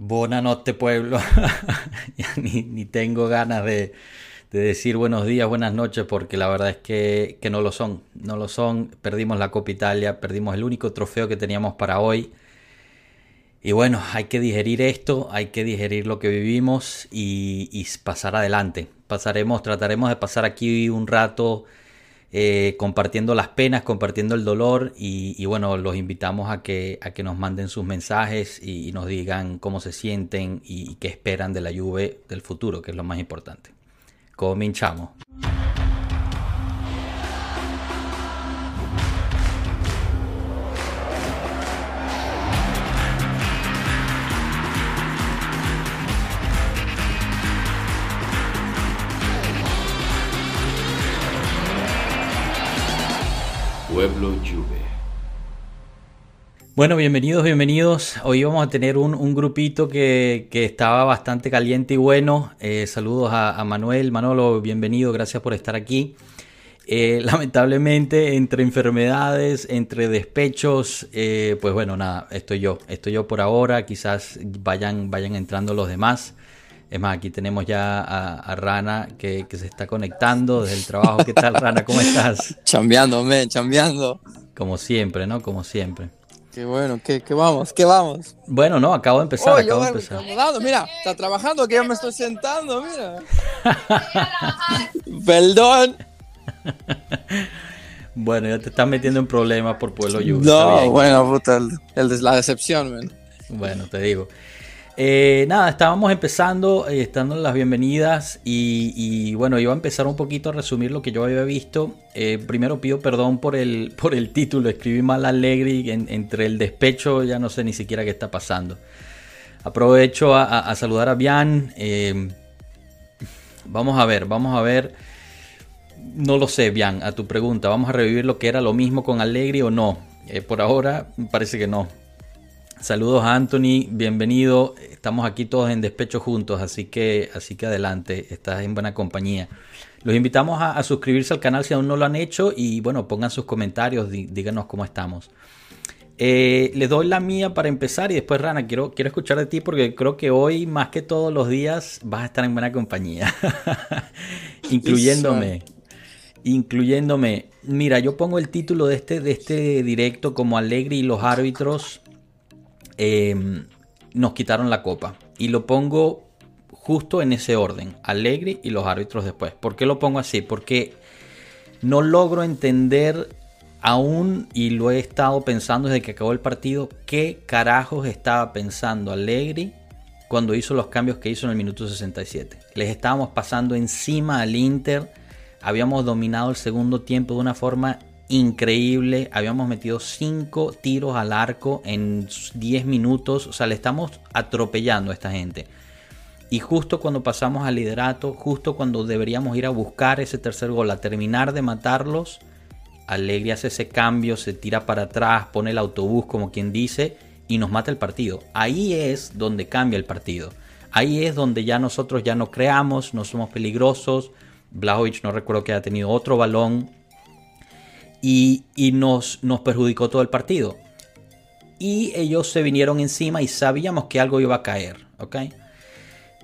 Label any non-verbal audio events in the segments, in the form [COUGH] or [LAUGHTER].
Buenas noches, pueblo. [LAUGHS] ni, tengo ganas de, de, decir buenos días, buenas noches, porque la verdad es que, que, no lo son. No lo son. Perdimos la Copa Italia, perdimos el único trofeo que teníamos para hoy. Y bueno, hay que digerir esto, hay que digerir lo que vivimos y, y pasar adelante. Pasaremos, trataremos de pasar aquí un rato eh, compartiendo las penas, compartiendo el dolor y, bueno, los invitamos a que, a que nos manden sus mensajes y, nos digan cómo se sienten y, y, qué esperan de la Juve del futuro, que es lo más importante. Cominchamos. Pueblo Juve. Bueno, bienvenidos, bienvenidos. Hoy vamos a tener un, grupito que, que, estaba bastante caliente y bueno. Eh, saludos a, a, Manuel. Manolo, bienvenido, gracias por estar aquí. Eh, [LAUGHS] lamentablemente, entre enfermedades, entre despechos, eh, pues bueno, nada, estoy yo. Estoy yo por ahora. Quizás vayan, vayan entrando los demás. Es más, aquí tenemos ya a, a Rana que, que, se está conectando desde el trabajo. ¿Qué tal, Rana? ¿Cómo estás? chambeando, men, chambeando. Como siempre, ¿no? Como siempre. Qué bueno, ¿qué, qué vamos? ¿Qué vamos? Bueno, no, acabo de empezar, oh, acabo de empezar. Acomodado, mira, está trabajando que yo me estoy sentando, mira. [LAUGHS] Perdón. bueno, ya te estás metiendo en problemas por Pueblo Lluvia. No, bueno, puta, el, el, la decepción, man. Bueno, te digo. Eh, nada, estábamos empezando, eh, estando las bienvenidas y, bueno, iba a empezar un poquito a resumir lo que yo había visto. Eh, primero pido perdón por el, [LAUGHS] por el título, escribí mal Allegri en, entre el despecho, ya no sé ni siquiera qué está pasando. Aprovecho a, a, saludar a Bian. Eh, vamos a ver, vamos a ver. No lo sé, Bian, a tu pregunta. ¿Vamos a revivir lo que era lo mismo con Allegri o no? Por ahora parece que no. Saludos a Anthony, bienvenido. Estamos aquí todos en despecho juntos, así que, así que adelante, estás en buena compañía. Los invitamos a, a, suscribirse al canal si aún no lo han hecho y bueno, pongan sus comentarios, di, díganos cómo estamos. Eh, les doy la mía para empezar y después Rana, quiero, quiero escuchar de ti porque creo que hoy más que todos los días vas a estar en buena compañía, [LAUGHS] incluyéndome. Incluyéndome. Mira, yo pongo el título de este, de este directo como Alegre y los árbitros eh, nos quitaron la copa. Y lo pongo justo en ese orden, Alegre y los árbitros después. ¿Por qué lo pongo así? Porque no logro entender aún, y lo he estado pensando desde que acabó el partido, qué carajos estaba pensando Alegre cuando hizo los cambios que hizo en el minuto 67. Les estábamos pasando encima al Inter, habíamos dominado el segundo tiempo de una forma increíble. Habíamos metido 5 tiros al arco en 10 minutos. O sea, le estamos atropellando a esta gente. Y justo cuando pasamos al liderato, justo cuando deberíamos ir a buscar ese tercer gol, a terminar de matarlos, Alegre hace ese cambio, se tira para atrás, pone el autobús como quien dice y nos mata el partido. Ahí es donde cambia el partido. Ahí es donde ya nosotros ya no creamos, no somos peligrosos. Blajovic no recuerdo que haya tenido otro balón y, nos, perjudicó todo el partido. Y ellos se vinieron encima y sabíamos que algo iba a caer.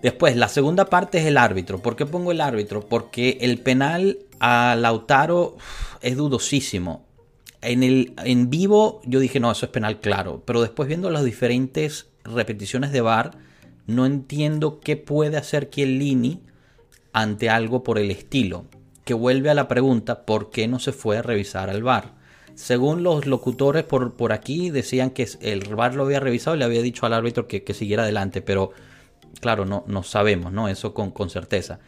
Después, la segunda parte es el árbitro. ¿Por qué pongo el árbitro? Porque el penal a Lautaro es dudosísimo. En vivo yo dije, no, eso es penal claro. Pero después viendo las diferentes repeticiones de VAR, no entiendo qué puede hacer Chiellini ante algo por el estilo que vuelve a la pregunta por qué no se fue a revisar al VAR. Según los locutores por, por aquí decían que el VAR lo había revisado y le había dicho al árbitro que, que siguiera adelante, pero claro, no, no sabemos, ¿no? Eso con, con certeza.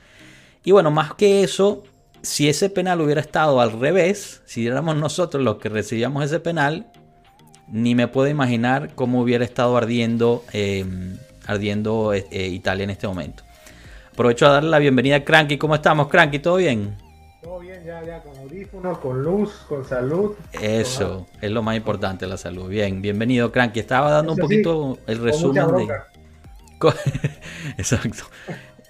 Y bueno, más que eso, si ese penal hubiera estado al revés, si éramos nosotros los que recibíamos ese penal, ni me puedo imaginar cómo hubiera estado ardiendo, eh, ardiendo eh, Italia en este momento. Aprovecho a darle la bienvenida a Cranky. ¿Cómo estamos, Cranky? ¿Todo bien? Todo bien, ya, ya, con audífonos, con luz, con salud. Eso, con... es lo más importante, la salud. Bien, bienvenido, Cranky. Estaba dando Eso un poquito sí, el resumen de. [LAUGHS] Exacto.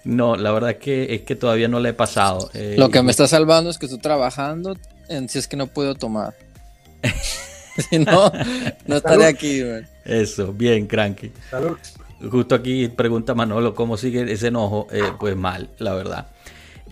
No, la verdad es que, es que todavía no le he pasado. Eh, lo que me está salvando es que estoy trabajando en si es que no puedo tomar. [LAUGHS] si no, no estaré aquí, man. Eso, bien, Cranky. Salud. Justo aquí pregunta Manolo cómo sigue ese enojo. Eh, pues mal, la verdad.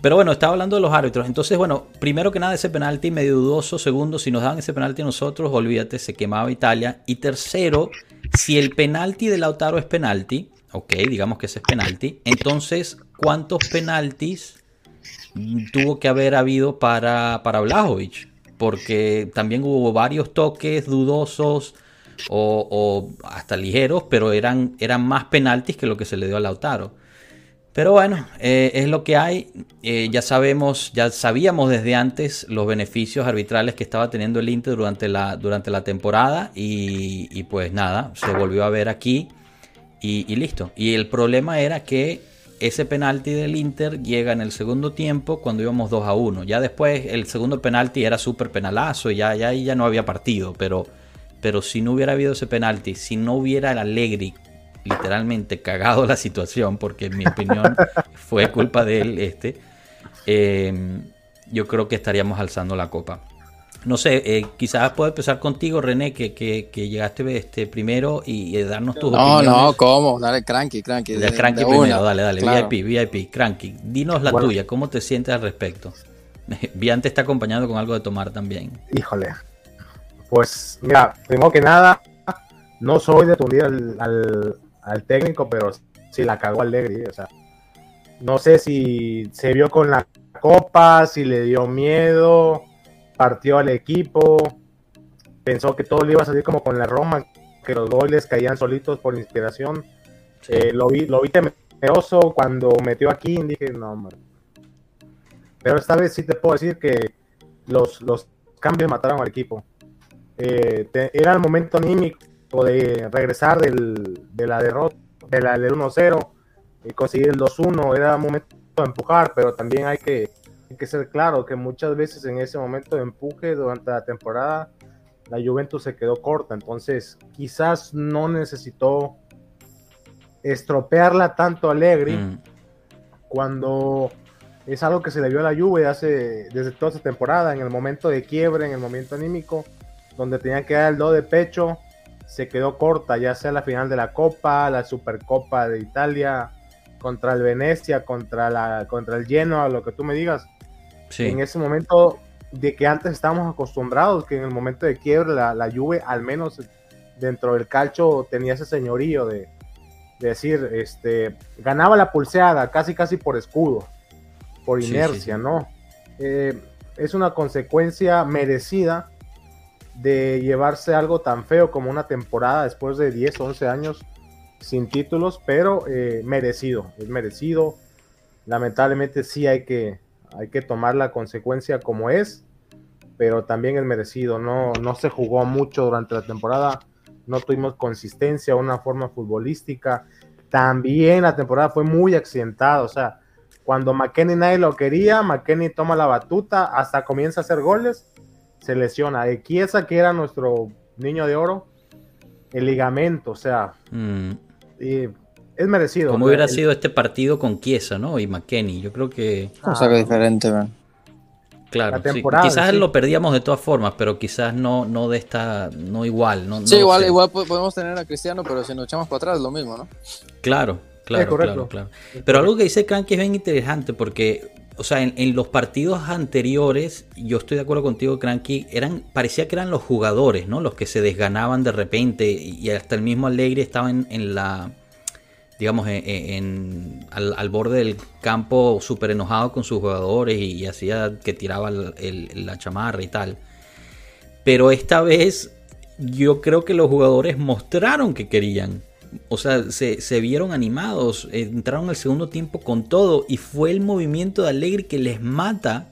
Pero bueno, estaba hablando de los árbitros. Entonces, bueno, primero que nada, ese penalti medio dudoso. Segundo, si nos daban ese penalti a nosotros, olvídate, se quemaba Italia. Y tercero, si el penalti de Lautaro es penalti, ok, digamos que ese es penalti, entonces, ¿cuántos penaltis tuvo que haber habido para, para Blajovic? Porque también hubo varios toques dudosos o, o hasta ligeros, pero eran, eran más penaltis que lo que se le dio a Lautaro. Pero bueno, eh, es lo que hay. Eh, ya sabemos, ya sabíamos desde antes los beneficios arbitrales que estaba teniendo el Inter durante la, durante la temporada y, pues nada, se volvió a ver aquí y, listo. Y el problema era que ese penalti del Inter llega en el segundo tiempo cuando íbamos 2 a 1. Ya después el segundo penalti era súper penalazo ya, ya, ya no había partido, pero, pero si no hubiera habido ese penalti, si no hubiera el Allegri literalmente cagado la situación, porque en mi opinión [LAUGHS] fue culpa de él este, eh, yo creo que estaríamos alzando la copa. No sé, eh, quizás puedo empezar contigo, René, que, que, que llegaste este primero y, y darnos tus no, opiniones. No, no, ¿cómo? Dale, Cranky, Cranky. De, Cranky de primero, una. dale, dale, claro. VIP, VIP, Cranky. Dinos la bueno. tuya, ¿cómo te sientes al respecto? [LAUGHS] Viante está acompañado con algo de tomar también. Híjole. Pues, mira, primero que nada, no soy de tundir al, al, al técnico, pero sí la cagó Allegri, o sea, no sé si se vio con la copa, si le dio miedo, partió al equipo, pensó que todo le iba a salir como con la Roma, que los goles caían solitos por inspiración. Sí. Eh, lo vi, lo vi temeroso cuando metió aquí, dije, no. Pero esta vez sí te puedo decir que los, los cambios mataron al equipo. Eh, te, era el momento anímico de regresar del, de la derrota, de la del 1-0 y conseguir el 2-1, era momento de empujar, pero también hay que, hay que ser claro que muchas veces en ese momento de empuje durante la temporada la Juventus se quedó corta, entonces quizás no necesitó estropearla tanto Alegri mm. cuando es algo que se le vio a la Juve hace, desde toda esa temporada, en el momento de quiebre, en el momento anímico, donde tenía que dar el do de pecho, se quedó corta, ya sea la final de la Copa, la Supercopa de Italia, contra el Venecia, contra, la, contra el Genoa, lo que tú me digas. Sí. En ese momento de que antes estábamos acostumbrados, que en el momento de quiebre la, la Juve, al menos dentro del calcho, tenía ese señorío de, de decir, este, ganaba la pulseada casi casi por escudo, por inercia, sí, sí, ¿no? Eh, es una consecuencia merecida de llevarse algo tan feo como una temporada después de 10, 11 años sin títulos, pero eh, merecido, es merecido. Lamentablemente sí hay que, hay que tomar la consecuencia como es, pero también es merecido. No, no se jugó mucho durante la temporada, no tuvimos consistencia, una forma futbolística. También la temporada fue muy accidentada, o sea, cuando McKenny nadie lo quería, McKenny toma la batuta, hasta comienza a hacer goles se lesiona. De Chiesa, que era nuestro niño de oro, el ligamento, o sea, mm. y es merecido. Como hubiera el, sido este partido con Chiesa, ¿no? Y McKenny, yo creo que... Cosa que diferente, man. Claro, sí. quizás sí. lo perdíamos de todas formas, pero quizás no, no de esta, no igual. No, sí, no igual, sé. igual podemos tener a Cristiano, pero si nos echamos para atrás, lo mismo, ¿no? Claro, claro, claro, claro. Pero algo que dice Cranky es bien interesante porque o sea, en, los partidos anteriores, yo estoy de acuerdo contigo, Cranky, eran, parecía que eran los jugadores, ¿no? Los que se desganaban de repente y hasta el mismo Alegre estaba en, la, digamos, en, al, borde del campo súper enojado con sus jugadores y, hacía que tiraba el, la chamarra y tal. Pero esta vez yo creo que los jugadores mostraron que querían o sea, se, se, vieron animados, entraron al segundo tiempo con todo y fue el movimiento de Alegre que les mata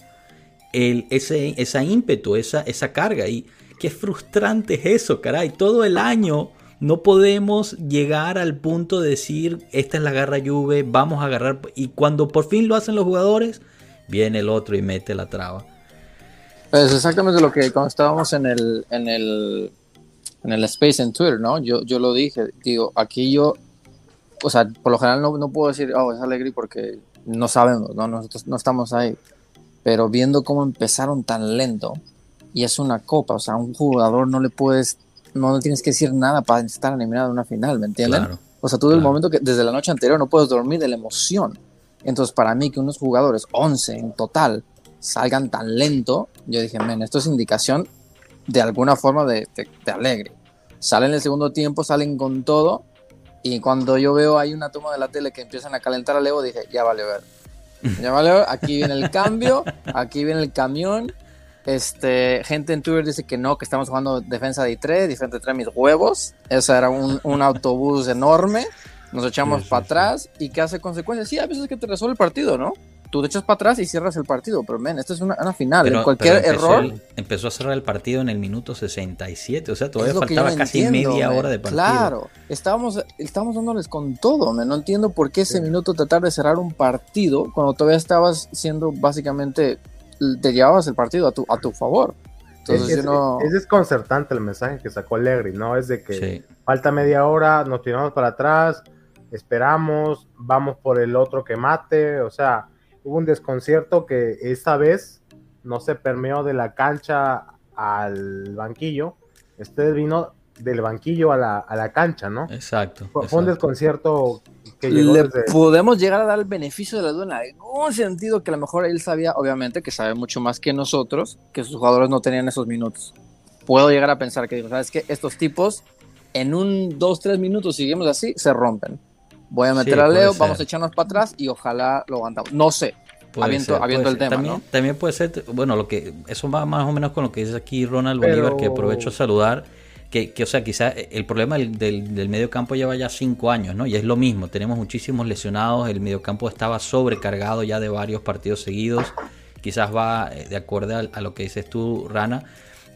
el, ese, esa ímpetu, esa, esa carga. Y qué frustrante es eso, caray. Todo el año no podemos llegar al punto de decir, esta es la garra Juve, vamos a agarrar. Y cuando por fin lo hacen los jugadores, viene el otro y mete la traba. Es exactamente lo que cuando estábamos en el, en el en el space en Twitter, ¿no? Yo, yo lo dije, digo, aquí yo, o sea, por lo general no, no puedo decir, oh, es alegre porque no sabemos, ¿no? Nosotros no estamos ahí. Pero viendo cómo empezaron tan lento, y es una copa, o sea, a un jugador no le puedes, no le tienes que decir nada para estar eliminado en una final, ¿me entienden? Claro. O sea, tú del Claro. momento que desde la noche anterior no puedes dormir de la emoción. Entonces, para mí que unos jugadores, 11 en total, salgan tan lento, yo dije, men, esto es indicación de alguna forma de, de, de alegre. Salen en el segundo tiempo, salen con todo, y cuando yo veo ahí una toma de la tele que empiezan a calentar a Leo, dije, ya vale ver. [LAUGHS] Ya vale ver, aquí viene el cambio, aquí viene el camión. Este, gente en Twitter dice que no, que estamos jugando defensa de I3, defensa de 3 mis huevos. Ese era un, un autobús enorme. Nos echamos Sí, sí, para sí. atrás y que hace consecuencias. Sí, a veces que te resuelve el partido, ¿no? Tú te echas para atrás y cierras el partido, pero men, esto es una, una final. Pero- en cualquier pero empezó error. el- empezó a cerrar el partido en el minuto 67. O sea, todavía es faltaba no casi entiendo, media hora de partido. Claro, estábamos, estábamos dándoles con todo, men. No entiendo por qué ese minuto tratar de cerrar un partido cuando todavía estabas siendo básicamente, te llevabas el partido a tu, a tu favor. Entonces es, yo no... es desconcertante el mensaje que sacó Allegri, ¿no? Es de que Sí. falta media hora, nos tiramos para atrás, esperamos, vamos por el otro que mate, o sea, hubo un desconcierto que esta vez no se permeó de la cancha al banquillo, este vino del banquillo a la, a la cancha, ¿no? Exacto. Fue, un desconcierto que llegó Le desde... podemos llegar a dar el beneficio de la duda en algún sentido que a lo mejor él sabía, obviamente, que sabe mucho más que nosotros, que sus jugadores no tenían esos minutos. Puedo llegar a pensar que, dijo, ¿sabes qué? Estos tipos, en un 2, 3 minutos, seguimos así, se rompen. Voy a meter Sí, a Leo, vamos a echarnos para atrás y ojalá lo aguantamos. No sé. Puede el ser. tema, también, ¿no? también puede ser, bueno, lo que eso va más o menos con lo que dice aquí Ronald Pero- Bolívar, que aprovecho a saludar, que, que, o sea, quizás el problema del, del, del medio campo lleva ya cinco años, ¿no? Y es lo mismo, tenemos muchísimos lesionados, el medio campo estaba sobrecargado ya de varios partidos seguidos, quizás va eh, de acuerdo a, a lo que dices tú, Rana.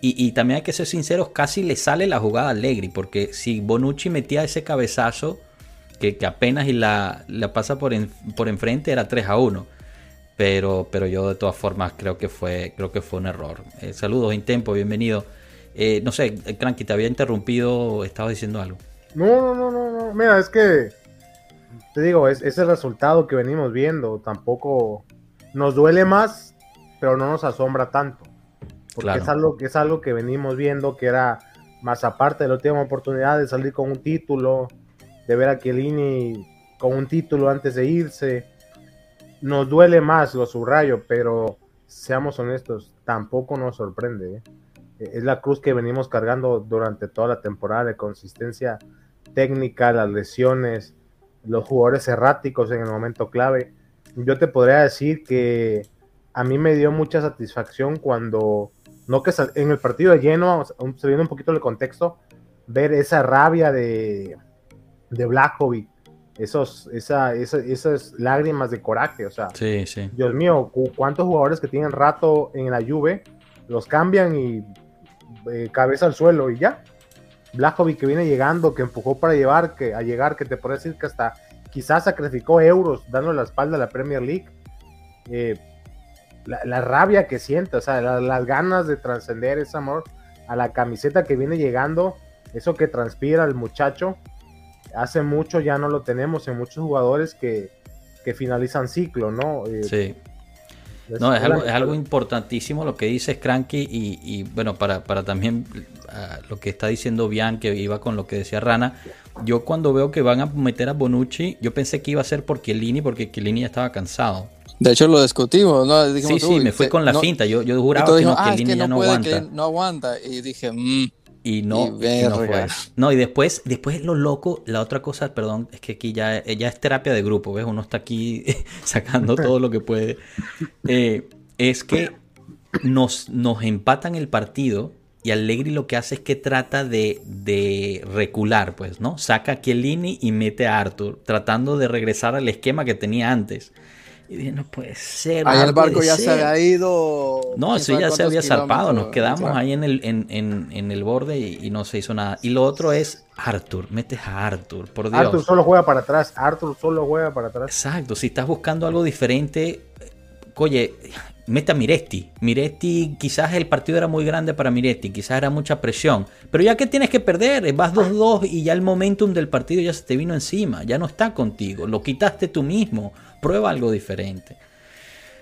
Y, y también hay que ser sinceros, casi le sale la jugada a Allegri, porque si Bonucci metía ese cabezazo, que, que apenas y la, la pasa por, en- por enfrente, era 3 a 1 pero, pero yo de todas formas creo que fue, creo que fue un error. Eh, saludos, Intempo, bienvenido. Eh, no sé, eh, Cranky, te había interrumpido, estabas diciendo algo. No, no, no, no, no. Mira, es que te digo, es, es el resultado que venimos viendo. Tampoco nos duele más, pero no nos asombra tanto. Porque Claro. es, algo, es algo que venimos viendo que era más aparte de la última oportunidad de salir con un título, de ver a Chiellini con un título antes de irse. Nos duele más, lo subrayo, pero seamos honestos, tampoco nos sorprende. ¿eh? Es la cruz que venimos cargando durante toda la temporada de consistencia técnica, las lesiones, los jugadores erráticos en el momento clave. Yo te podría decir que a mí me dio mucha satisfacción cuando, no que en el partido de lleno, sabiendo un poquito el contexto, ver esa rabia de, de Blajovic, esos, esa, esa- esas lágrimas de coraje, o sea, Sí, sí. Dios mío, cu- ¿cuántos jugadores que tienen rato en la Juve los cambian y eh, cabeza al suelo y ya? Blajovic que viene llegando, que empujó para llevar, que a llegar, que te puedo decir que hasta quizás sacrificó euros dando la espalda a la Premier League. Eh, la, la rabia que siente, o sea, la- las ganas de trascender ese amor a la camiseta que viene llegando, eso que transpira el muchacho, hace mucho ya no lo tenemos en muchos jugadores que, que finalizan ciclo, ¿no? Eh, Sí. No, es algo, es algo importantísimo lo que dices, Cranky, y, y, bueno, para, para también ah, lo que está diciendo Bian, que iba con lo que decía Rana, yo cuando veo que van a meter a Bonucci, yo pensé que iba a ser por Chiellini, porque Chiellini ya estaba cansado. De hecho, lo discutimos, ¿no? Sí, Dijimos, sí, "Uy, me fui con la no- finta, yo, yo juraba que no, dijimos, ah, es que ya no no puede, aguanta. que no aguanta. Y dije, "Mm". Y no, Y y no fue. No, y después, después lo loco, la otra cosa, perdón, es que aquí ya, ya es terapia de grupo, ¿ves? Uno está aquí [LAUGHS] sacando todo lo que puede. Eh, es que nos, nos empatan el partido y Allegri lo que hace es que trata de, de recular, pues, ¿no? Saca a Chiellini y mete a Arthur, tratando de regresar al esquema que tenía antes. Y dije, no puede ser. Ahí el barco ya ser". se había ido. No, sabe ya se había zarpado. Nos quedamos Claro. ahí en el, en, en- en el borde y, y no se hizo nada. Y lo otro es Arthur. Metes a Arthur, por Dios. Arthur solo juega para atrás, Arthur solo juega para atrás. Exacto. Si estás buscando algo diferente, oye, mete a Miretti. Miretti, quizás el partido era muy grande para Miretti. Quizás era mucha presión. Pero ya que tienes que perder, vas 2-2 y ya el momentum del partido ya se te vino encima. Ya no está contigo. Lo quitaste tú mismo. Prueba algo diferente.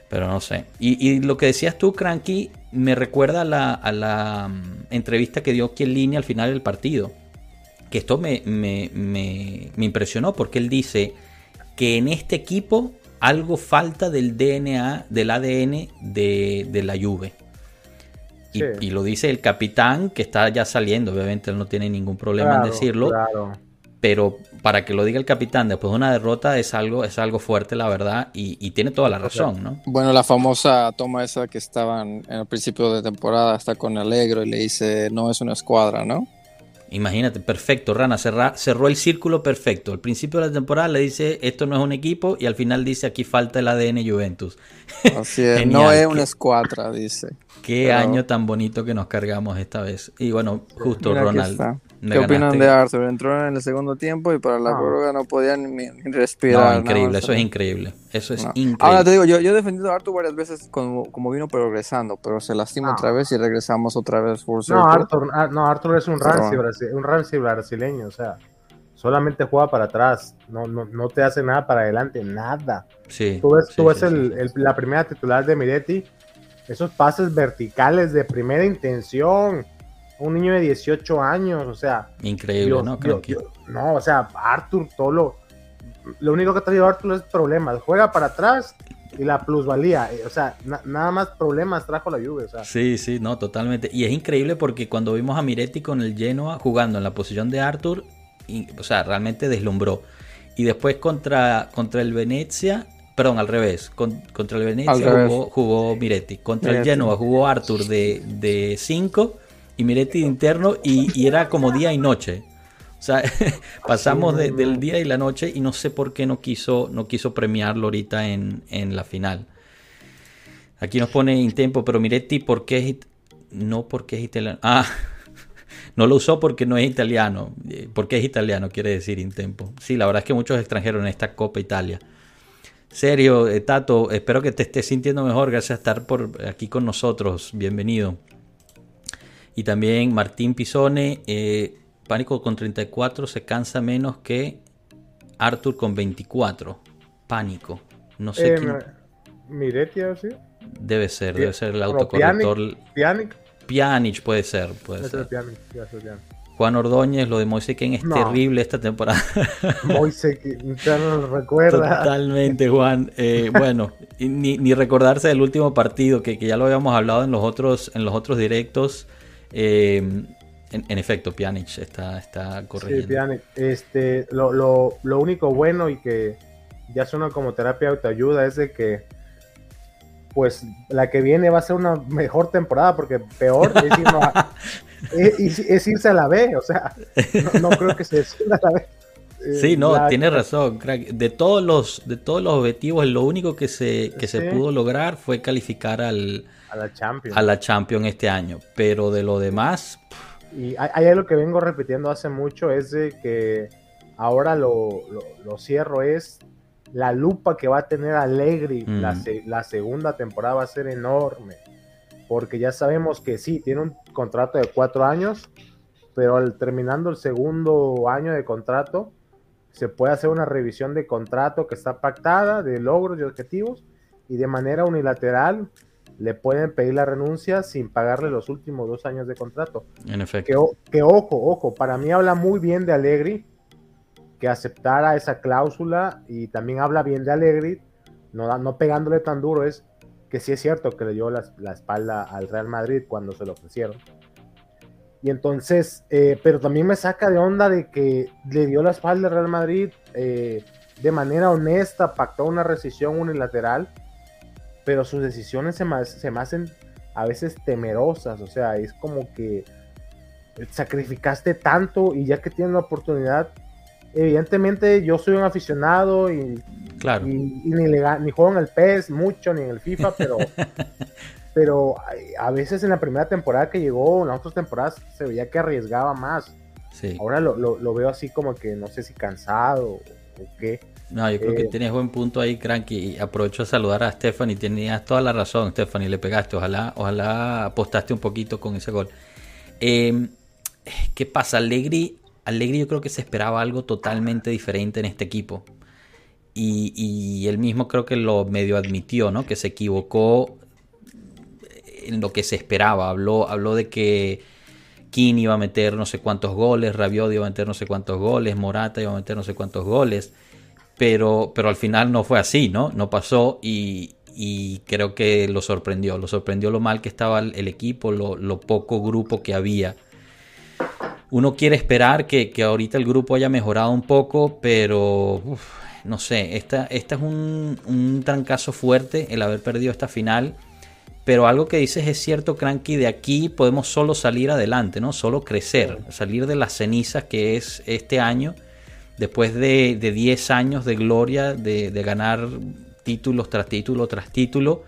Pero no sé. Y, y lo que decías tú, Cranky, me recuerda a la, a la mm, entrevista que dio Chiellini al final del partido. que esto me, me, me, me impresionó porque él dice que en este equipo algo falta del DNA, del ADN de, de la Juve. Y, Sí. y lo dice el capitán que está ya saliendo, obviamente él no tiene ningún problema en decirlo, claro. Pero para que lo diga el capitán después de una derrota es algo, es algo fuerte, la verdad, y, y tiene toda la razón, ¿no? Bueno, la famosa toma esa que estaban en el principio de temporada, está con Alegro y le dice, no es una escuadra, ¿no? Imagínate, perfecto, Rana, cerra- cerró el círculo perfecto. Al principio de la temporada le dice, esto no es un equipo, y al final dice, aquí falta el ADN Juventus. [LAUGHS] Así es, no es una escuadra, dice. Qué Pero- año tan bonito que nos cargamos esta vez. Y bueno, justo Mira, Ronald. Me ¿Qué opinan de Arthur? Entró en el segundo tiempo y para la No. prórroga no podían ni, ni No, respirar. increíble, eso es increíble. Eso es No. increíble. Ahora te digo, yo, yo he defendido a Arthur varias veces como, como vino progresando, pero se lastima No. otra vez y regresamos otra vez full No. Arthur, ah, no, Arthur es un rancio, un rancio brasileño, o sea, solamente juega para atrás, no, no, no te hace nada para adelante, nada. sí, Tú ves, sí, tú ves sí, el- sí. el- la primera titular de Miretti, esos pases verticales de primera intención, un niño de 18 años, o sea, Increíble, Dios, ¿no? Dios, Creo que- Dios, no, o sea, Arthur, todo lo, lo único que ha traído Arthur es problemas, juega para atrás y la plusvalía, eh, o sea, na- nada más problemas trajo la lluvia, o sea, Sí, sí, no, totalmente. Y es increíble porque cuando vimos a Miretti con el Genoa jugando en la posición de Arthur, y- o sea, realmente deslumbró. Y después contra, contra el Venecia, perdón, al revés, con- contra el Venecia jugó, jugó Miretti. Contra el. Genoa jugó Arthur de 5 y Miretti de interno y, y era como día y noche. O sea, [LAUGHS] pasamos de- del día y la noche y no sé por qué no quiso, no quiso premiarlo ahorita en, en la final. Aquí nos pone Intempo, pero Miretti, ¿por qué es No porque es italiano. Ah, [LAUGHS] no lo usó porque no es italiano. Eh, Porque es italiano, quiere decir Intempo. Sí, la verdad es que muchos extranjeros en esta Copa Italia. Serio, eh, Tato, espero que te estés sintiendo mejor. Gracias por estar por aquí con nosotros. Bienvenido. Y también Martín Pisone, eh, Pánico con 34 se cansa menos que Arthur con 24. Pánico. No sé eh, quién. Miretti, así, Debe ser, debe ser el autocorrector. Pjanic, Pjanic puede ser, puede es ser. Pjanic, ya es. Juan Ordóñez, lo de Moise Ken es No. terrible esta temporada. [LAUGHS] Moise, ya no lo recuerda. Totalmente, Juan. Eh, bueno, ni, ni recordarse del último partido, que, que ya lo habíamos hablado en los otros, en los otros directos. Eh, en, en efecto, Pjanic está, está Sí, corrigiendo. Pjanic. Este, lo, lo, lo único bueno y que ya suena como terapia de autoayuda es de que pues la que viene va a ser una mejor temporada porque peor es, irnos a- [LAUGHS] es- es irse a la B, o sea, no, no creo que se descienda a la B. Sí, no, la- tienes razón, crack. De todos los, de todos los objetivos, lo único que se, que se pudo lograr fue calificar al, A la Champions. a la Champions este año. Pero de lo demás, Y hay, hay algo que vengo repitiendo hace mucho, es de que ahora lo, lo- lo cierro, es la lupa que va a tener Allegri Mm. la, la segunda temporada va a ser enorme, porque ya sabemos que sí, tiene un contrato de cuatro años, pero al terminando el segundo año de contrato, se puede hacer una revisión de contrato que está pactada, de logros y objetivos, y de manera unilateral le pueden pedir la renuncia sin pagarle los últimos dos años de contrato. en efecto. Que, que ojo, ojo, para mí habla muy bien de Allegri que aceptara esa cláusula y también habla bien de Allegri, no, no pegándole tan duro, es que sí es cierto que le dio la, la espalda al Real Madrid cuando se lo ofrecieron. Y entonces, eh, pero también me saca de onda de que le dio la espalda al Real Madrid eh, de manera honesta, pactó una rescisión unilateral, pero sus decisiones se me, se me hacen a veces temerosas, o sea, es como que sacrificaste tanto y ya que tienes la oportunidad, evidentemente yo soy un aficionado y, Claro. y- y ni, le ni juego en el PES mucho, ni en el FIFA, pero, [LAUGHS] pero a veces en la primera temporada que llegó, en las otras temporadas se veía que arriesgaba más. Sí. Ahora lo, lo- lo veo así como que no sé si cansado o, qué. No, yo creo que Eh, tienes buen punto ahí, Cranky. Y aprovecho a saludar a Stephanie. Tenías toda la razón, Stephanie. Le pegaste. Ojalá, ojalá apostaste un poquito con ese gol. Eh, ¿Qué pasa? Allegri, Allegri yo creo que se esperaba algo totalmente diferente en este equipo. Y, y él mismo creo que lo medio admitió, ¿no? Que se equivocó en lo que se esperaba. Habló, habló de que Kini iba a meter no sé cuántos goles, Rabiot iba a meter no sé cuántos goles, Morata iba a meter no sé cuántos goles, pero, pero al final no fue así, ¿no? No pasó y, creo que lo sorprendió, lo sorprendió lo mal que estaba el equipo, lo, poco grupo que había. Uno quiere esperar que, ahorita el grupo haya mejorado un poco, pero no sé, esta, esta es un, un trancazo fuerte el haber perdido esta final pero algo que dices es cierto, Cranky, de aquí podemos solo salir adelante, ¿no? Solo crecer, salir de las cenizas que es este año, después de, 10 años de gloria, de, ganar títulos tras título tras título,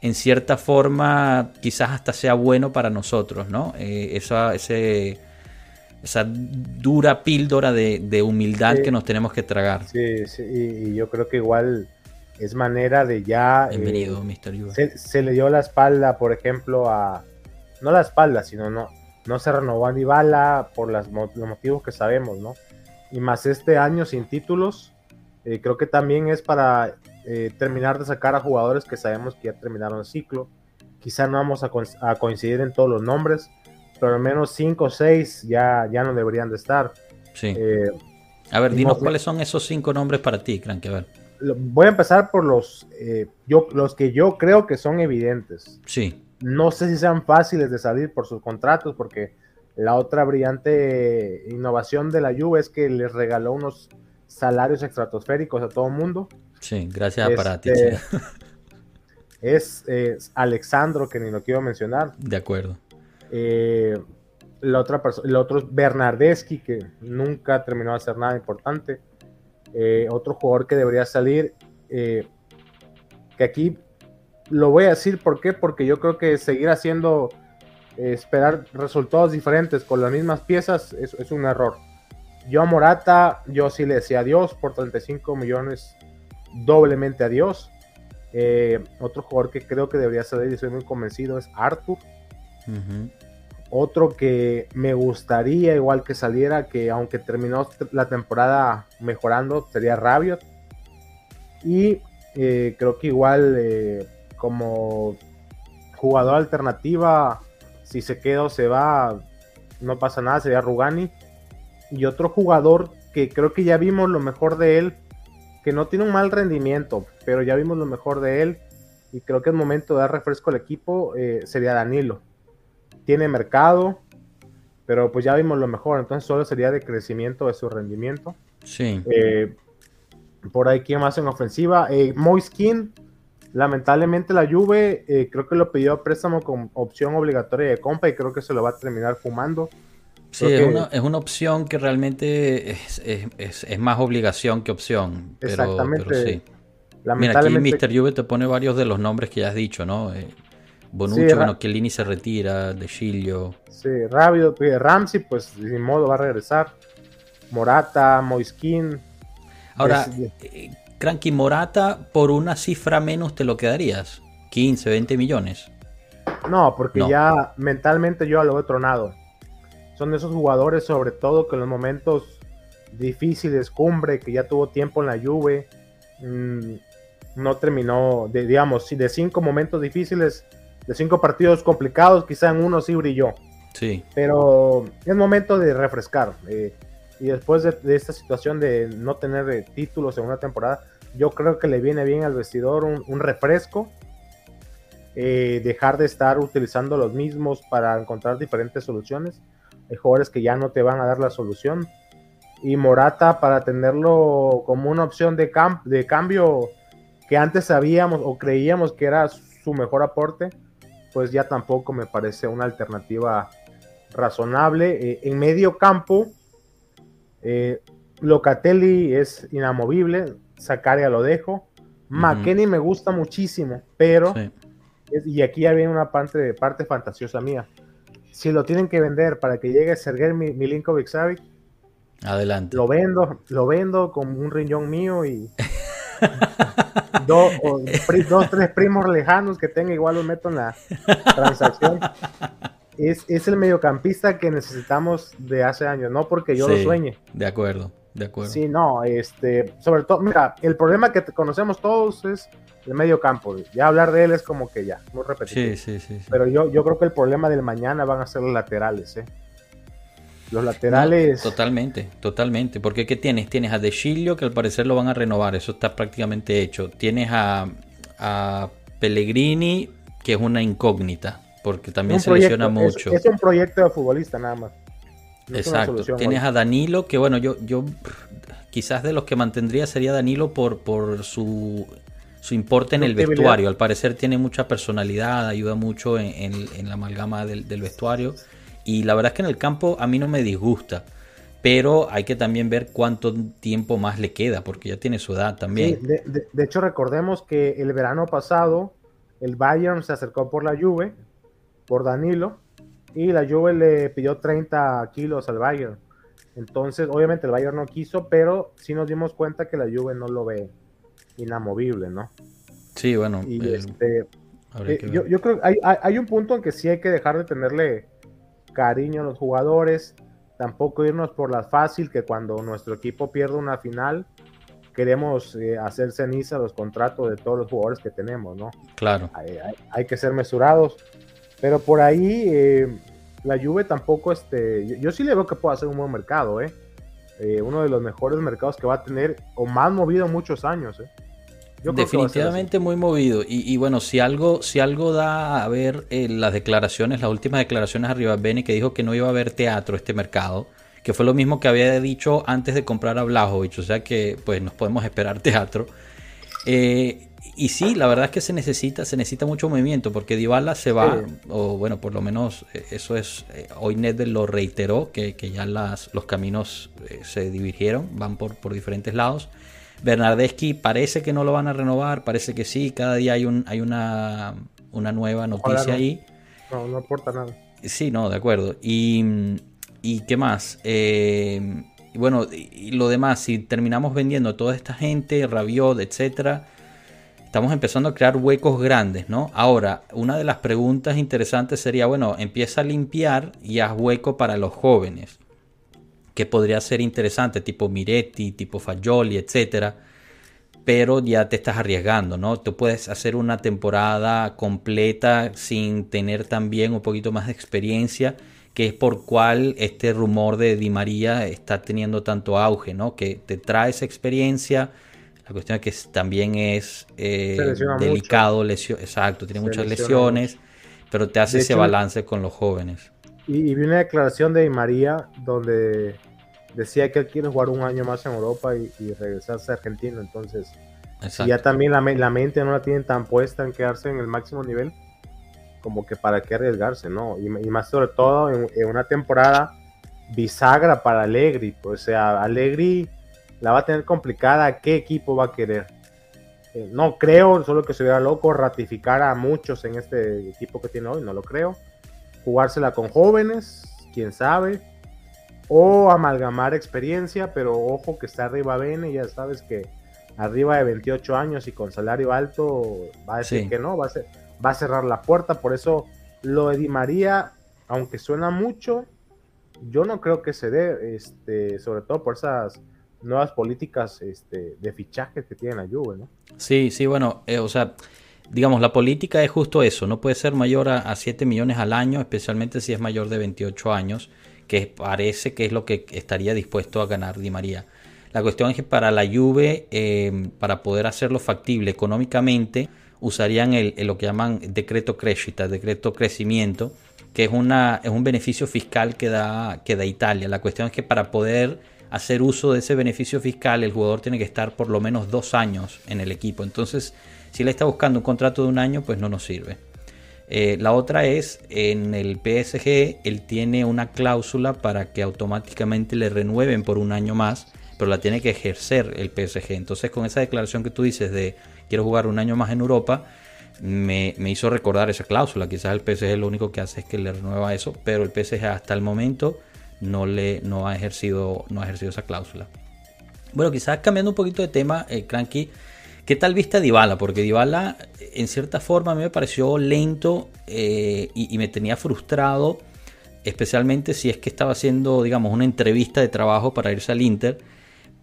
en cierta forma quizás hasta sea bueno para nosotros, ¿no? Eh, esa, ese, esa dura píldora de, humildad que nos tenemos que tragar. Sí, sí, y yo creo que igual es manera de ya... Bienvenido, eh, Mr. Se, se, le dio la espalda, por ejemplo, a... No la espalda, sino no, no se renovó a Dybala por las, los motivos que sabemos, ¿no? Y más este año sin títulos, eh, creo que también es para eh, terminar de sacar a jugadores que sabemos que ya terminaron el ciclo. Quizá no vamos a, coincidir en todos los nombres, pero al menos 5 o 6 ya, ya no deberían de estar. Sí. a ver, dinos cuáles son esos cinco nombres para ti, Crank, a ver voy a empezar por los, eh, yo, los que yo creo que son evidentes. Sí. No sé si sean fáciles de salir por sus contratos, porque la otra brillante innovación de la Juve es que les regaló unos salarios estratosféricos a todo el mundo. Sí, gracias para ti. Es, Alexandro, que ni lo quiero mencionar. De acuerdo. Eh, la otra persona, el otro es Bernardeschi, que nunca terminó de hacer nada importante. Eh, otro jugador que debería salir, eh, que aquí lo voy a decir, ¿por qué? Porque yo creo que seguir haciendo, eh, esperar resultados diferentes con las mismas piezas es, un error. Yo a Morata, yo sí le decía adiós por 35 millones, doblemente adiós. otro jugador que creo que debería salir y estoy muy convencido es Arthur. Otro que me gustaría igual que saliera, que aunque terminó la temporada mejorando, sería Rabiot. Y eh, creo que igual eh, como jugador alternativa, si se queda o se va, no pasa nada, sería Rugani. Y otro jugador que creo que ya vimos lo mejor de él, que no tiene un mal rendimiento, pero ya vimos lo mejor de él. Y creo que es momento de dar refresco al equipo, eh, sería Danilo tiene mercado, pero pues ya vimos lo mejor, entonces solo sería de crecimiento de su rendimiento. Sí. Eh, por ahí, ¿quién más en ofensiva? Eh, Moiskin, lamentablemente la Juve eh, creo que lo pidió a préstamo con opción obligatoria de compra y creo que se lo va a terminar fumando. Sí, es, una, es, una, opción que realmente es, es, es más obligación que opción. Pero, exactamente. sí. Mira, aquí Mr. Juve te pone varios de los nombres que ya has dicho, ¿no? Eh, Bonucci, sí, bueno, Chiellini se retira, De Giglio. Sí, rápido, Ramsey, pues sin modo va a regresar. Morata, Moiskin. Ahora, eh, Cranky Morata, por una cifra menos te lo quedarías. 15, 20 millones. No, porque ya mentalmente yo lo he tronado. Son esos jugadores, sobre todo, que en los momentos difíciles, cumbre, que ya tuvo tiempo en la lluvia, mm, no terminó, de, digamos, de cinco momentos difíciles, de cinco partidos complicados, quizá en uno sí brilló. Sí. Pero es momento de refrescar. Eh, y después de, esta situación de no tener eh, títulos en una temporada, yo creo que le viene bien al vestidor un, refresco. Eh, dejar de estar utilizando los mismos para encontrar diferentes soluciones. Hay jugadores que ya no te van a dar la solución. Y Morata para tenerlo como una opción de, de cambio que antes sabíamos o creíamos que era su mejor aporte pues ya tampoco me parece una alternativa razonable. Eh, en medio campo, eh, Locatelli es inamovible, Sacaria lo dejo. McKenny me gusta muchísimo, pero, y aquí ya viene una parte, parte fantasiosa mía. Si lo tienen que vender para que llegue Sergei Milinkovic Savic, adelante. Lo vendo, lo vendo con un riñón mío y [LAUGHS] dos, dos, tres primos lejanos que tenga, igual lo meto en la transacción. Es, es, el mediocampista que necesitamos de hace años, no porque yo lo sueñe. De acuerdo, de acuerdo. Sí, no, este, sobre todo, mira, el problema que conocemos todos es el medio campo. Ya hablar de él es como que ya, muy repetitivo. Sí, sí, sí, Pero yo, yo creo que el problema del mañana van a ser los laterales, ¿eh? Los laterales. totalmente, totalmente. Porque ¿qué tienes? Tienes a De Chilio, que al parecer lo van a renovar, eso está prácticamente hecho. Tienes a, a Pellegrini, que es una incógnita, porque también se lesiona mucho. Es, un proyecto de futbolista nada más. Exacto. Tienes a Danilo, que bueno, yo, yo quizás de los que mantendría sería Danilo por, por su, su importe en el vestuario. Al parecer tiene mucha personalidad, ayuda mucho en, la amalgama del, vestuario. Y la verdad es que en el campo a mí no me disgusta. Pero hay que también ver cuánto tiempo más le queda, porque ya tiene su edad también. de, hecho, recordemos que el verano pasado el Bayern se acercó por la Juve, por Danilo, y la Juve le pidió 30 kilos al Bayern. Entonces, obviamente el Bayern no quiso, pero sí nos dimos cuenta que la Juve no lo ve inamovible, ¿no? Sí, bueno. Y eh, este, eh, yo, creo que hay, un punto en que sí hay que dejar de tenerle cariño a los jugadores, tampoco irnos por la fácil, que cuando nuestro equipo pierde una final, queremos eh, hacer ceniza los contratos de todos los jugadores que tenemos, ¿no? Claro. Hay, que ser mesurados. Pero por ahí eh, la Juve tampoco, este, yo, sí le veo que puede hacer un buen mercado, ¿eh? ¿eh? Uno de los mejores mercados que va a tener, o más movido muchos años, ¿eh? Definitivamente muy movido. Y, bueno, si algo, si algo da a ver las declaraciones, las últimas declaraciones arriba Bene que dijo que no iba a haber teatro este mercado que fue lo mismo que había dicho antes de comprar a Blajovic, o sea que pues nos podemos esperar teatro. Eh, y sí, la verdad es que se necesita, se necesita mucho movimiento, porque Dybala se va, o bueno, por lo menos eh, eso es, eh, hoy Nedved lo reiteró, que, ya las, los caminos se dividieron, van por, por diferentes lados. Bernardeschi parece que no lo van a renovar, parece que sí, cada día hay, un, hay una, una nueva noticia ahí. No, no aporta nada. Sí, no, de acuerdo. Y ¿Y qué más? Eh, bueno, y lo demás, si terminamos vendiendo toda esta gente, Rabiot, etcétera, estamos empezando a crear huecos grandes, ¿no? Ahora, una de las preguntas interesantes sería, bueno, empieza a limpiar y haz hueco para los jóvenes, que podría ser interesante, tipo Miretti, tipo Fagioli, etcétera, pero ya te estás arriesgando, ¿no? Tú puedes hacer una temporada completa sin tener también un poquito más de experiencia que es por cual este rumor de Di María está teniendo tanto auge, ¿no? Que te trae esa experiencia. La cuestión es que también es eh, delicado, lesión, exacto, tiene muchas lesiones, pero te hace ese balance con los jóvenes. Y, vi una declaración de Di María donde decía que él quiere jugar un año más en Europa y, regresarse a Argentina, entonces ya también la, la mente no la tienen tan puesta en quedarse en el máximo nivel, como que para qué arriesgarse, ¿no? Y, más sobre todo en, una temporada bisagra para Allegri, pues, o sea, Allegri la va a tener complicada, ¿qué equipo va a querer? Eh, no creo, solo que se hubiera loco ratificar a muchos en este equipo que tiene hoy, no lo creo. Jugársela con jóvenes, quién sabe. O amalgamar experiencia, pero ojo que está arriba Bene, ya sabes que arriba de 28 años y con salario alto va a decir que no, va a ser va a cerrar la puerta. Por eso lo de Di María, aunque suena mucho, yo no creo que se dé, este, sobre todo por esas nuevas políticas este, de fichaje que tiene la Juve, ¿no? Sí, sí, bueno, eh, o sea, digamos, la política es justo eso, no puede ser mayor a, 7 millones al año, especialmente si es mayor de 28 años, que parece que es lo que estaría dispuesto a ganar Di María. La cuestión es que para la Juve, eh, para poder hacerlo factible económicamente, usarían el, lo que llaman decreto crescita, decreto crecimiento, que es, una, es un beneficio fiscal que da, que da Italia. La cuestión es que para poder hacer uso de ese beneficio fiscal, el jugador tiene que estar por lo menos dos años en el equipo. Entonces, si él está buscando un contrato de un año, pues no nos sirve. Eh, la otra es, en el PSG, él tiene una cláusula para que automáticamente le renueven por un año más, pero la tiene que ejercer el PSG. Entonces, con esa declaración que tú dices de quiero jugar un año más en Europa, me, hizo recordar esa cláusula. Quizás el PSG lo único que hace es que le renueva eso, pero el PSG hasta el momento no, le, no, ha, ejercido, no ha ejercido esa cláusula. Bueno, quizás cambiando un poquito de tema, eh, Cranky, ¿qué tal viste a Dybala? Porque Dybala, en cierta forma, a mí me pareció lento eh, y, me tenía frustrado, especialmente si es que estaba haciendo, digamos, una entrevista de trabajo para irse al Inter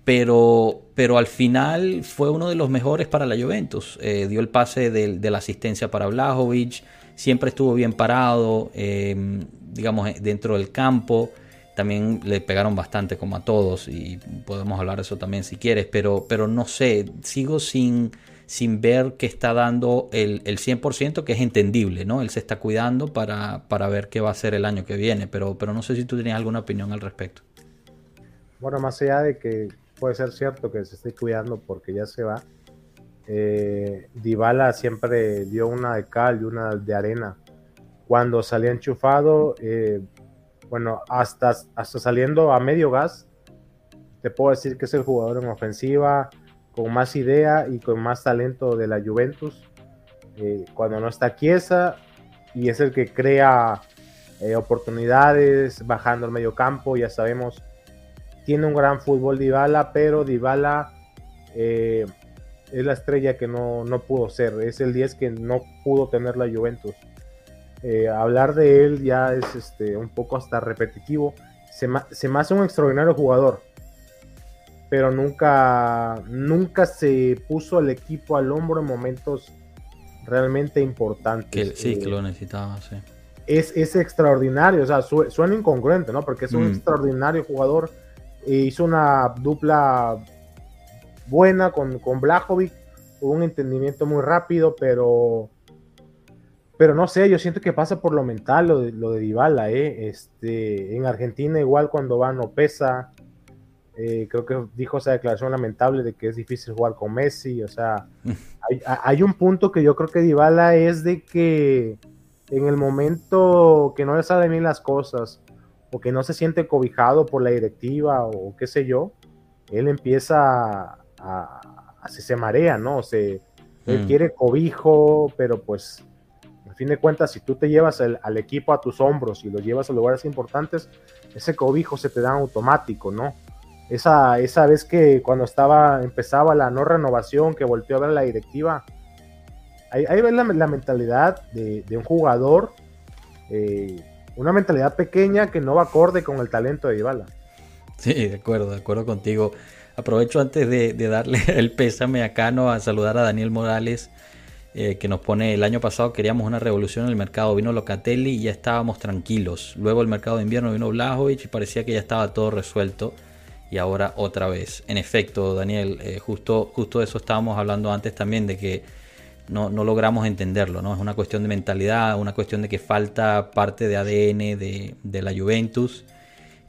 pero, pero al final fue uno de los mejores para la Juventus. Eh, dio el pase de, la asistencia para Blajovic, siempre estuvo bien parado, eh, digamos, dentro del campo. También le pegaron bastante como a todos y podemos hablar de eso también si quieres, pero, pero no sé, sigo sin, sin ver que está dando el, el 100% que es entendible, ¿no? Él se está cuidando para, para ver qué va a ser el año que viene, pero, pero no sé si tú tenías alguna opinión al respecto. Bueno, más allá de que puede ser cierto que se esté cuidando porque ya se va, eh, siempre dio una de cal y una de arena. Cuando salía enchufado, eh, bueno, hasta, hasta saliendo a medio gas, te puedo decir que es el jugador en ofensiva con más idea y con más talento de la Juventus. Eh, cuando no está quiesa y es el que crea eh, oportunidades bajando al medio campo, ya sabemos, tiene un gran fútbol Dybala, pero Dybala eh, es la estrella que no, no, pudo ser, es el 10 que no pudo tener la Juventus. Eh, hablar de él ya es este, un poco hasta repetitivo. Se, se me hace un extraordinario jugador, pero nunca, nunca se puso el equipo al hombro en momentos realmente importantes. Que, sí, que lo necesitaba, sí. Es, es extraordinario, o sea, su, suena incongruente, ¿no? Porque es un mm. extraordinario jugador. E hizo una dupla buena con, con Blajovic, un entendimiento muy rápido, pero pero no sé, yo siento que pasa por lo mental lo de, lo de Dybala, ¿eh? Este, en Argentina igual cuando va no pesa, eh, creo que dijo esa declaración lamentable de que es difícil jugar con Messi, o sea, [LAUGHS] hay, hay, un punto que yo creo que Dybala es de que en el momento que no le salen bien las cosas, o que no se siente cobijado por la directiva, o qué sé yo, él empieza a, a, se, marea, ¿no? O sea, él mm. quiere cobijo, pero pues fin de cuentas, si tú te llevas al equipo a tus hombros y lo llevas a lugares importantes, ese cobijo se te da automático, ¿no? Esa, esa vez que cuando estaba, empezaba la no renovación, que volteó a ver la directiva, ahí, ahí ves la, mentalidad de, un jugador, eh, una mentalidad pequeña que no va acorde con el talento de Dybala. Sí, de acuerdo, de acuerdo contigo. Aprovecho antes de, de darle [LAUGHS] el pésame a Cano a saludar a Daniel Morales eh, que nos pone el año pasado queríamos una revolución en el mercado, vino Locatelli y ya estábamos tranquilos. Luego el mercado de invierno vino Blajovic y parecía que ya estaba todo resuelto y ahora otra vez. En efecto, Daniel, eh, justo, justo de eso estábamos hablando antes también, de que no, no, logramos entenderlo, ¿no? Es una cuestión de mentalidad, una cuestión de que falta parte de ADN de, de la Juventus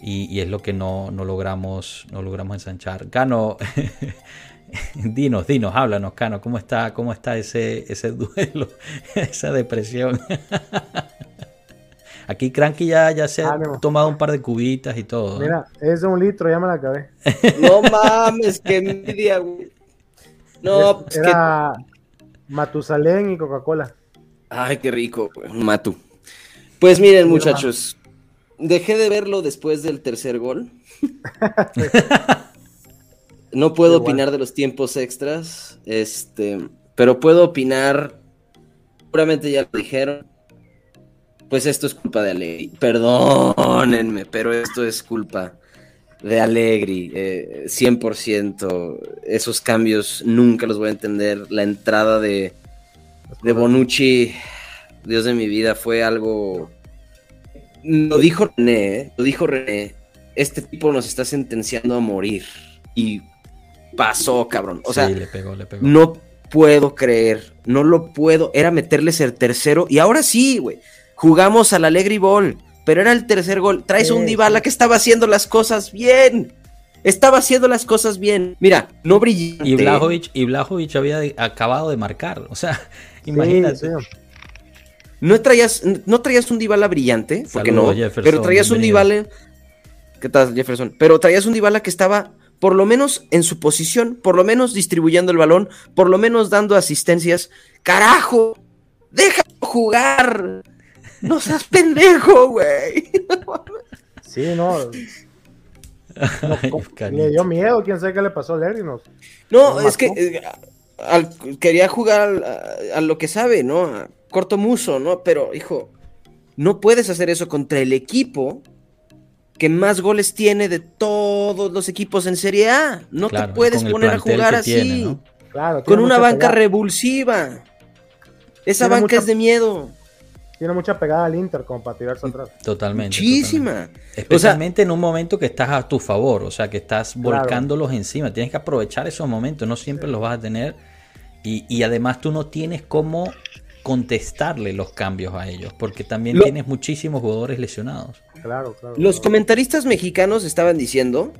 y, y, es lo que no, no, logramos, no logramos ensanchar. Cano, [LAUGHS] [LAUGHS] dinos, dinos, háblanos, Cano, ¿cómo está, cómo está ese, ese [LAUGHS] duelo, esa depresión? [LAUGHS] Aquí Cranky ya, ya se ha tomado un par de cubitas y todo. Mira, es de un litro, ya me la acabé. No mames, qué envidia, güey. No, pues Era Matusalén y Coca-Cola. Ay, qué rico, Matu. Pues miren, muchachos, dejé de verlo después del tercer gol. No puedo opinar de los tiempos extras, este, pero puedo opinar, seguramente ya lo dijeron, pues esto es culpa de Allegri. Perdónenme, pero esto es culpa de Allegri, eh, 100%. Esos cambios nunca los voy a entender. La entrada de, de Bonucci, Dios de mi vida, fue algo... Lo dijo René, lo dijo René. Este tipo nos está sentenciando a morir. Y pasó, cabrón. O sea, le pegó, le pegó. no puedo creer, no lo puedo. Era meterles el tercero y ahora sí, güey. Jugamos al Alegri Ball, pero era el tercer gol. Traes un Dybala que estaba haciendo las cosas bien. Estaba haciendo las cosas bien. Mira, no brillante. Y Blajovic, y Blajovic había acabado de marcar. O sea, imagínate. Sí, sí. No traías, no traías un Dybala brillante, porque no, Jefferson, pero traías bienvenido. un Dybala. ¿Qué tal, Jefferson? Pero traías un Dybala que estaba por lo menos en su posición, por lo menos distribuyendo el balón, por lo menos dando asistencias. ¡Carajo! ¡Deja jugar! ¡No seas pendejo, güey! Sí, no. no le dio miedo, quién sabe qué le pasó a Larry. No, no es que eh, al, quería jugar a, a, lo que sabe, ¿no? A corto muso, ¿no? Pero, hijo, no puedes hacer eso contra el equipo que más goles tiene de todos los equipos en Serie A. No claro, te puedes poner a jugar así. Tiene, ¿no? claro, con una banca revulsiva. Esa tiene banca mucha, es de miedo. tiene mucha pegada al Inter como para tirarse atrás. Totalmente. Muchísima. totalmente. Especialmente en un momento que estás a tu favor, o sea, que estás Claro. volcándolos encima. Tienes que aprovechar esos momentos, no siempre los vas a tener. Y, y además tú no tienes cómo contestarle los cambios a ellos, porque también Lo- tienes muchísimos jugadores lesionados. Claro, claro. Los claro. comentaristas mexicanos estaban diciendo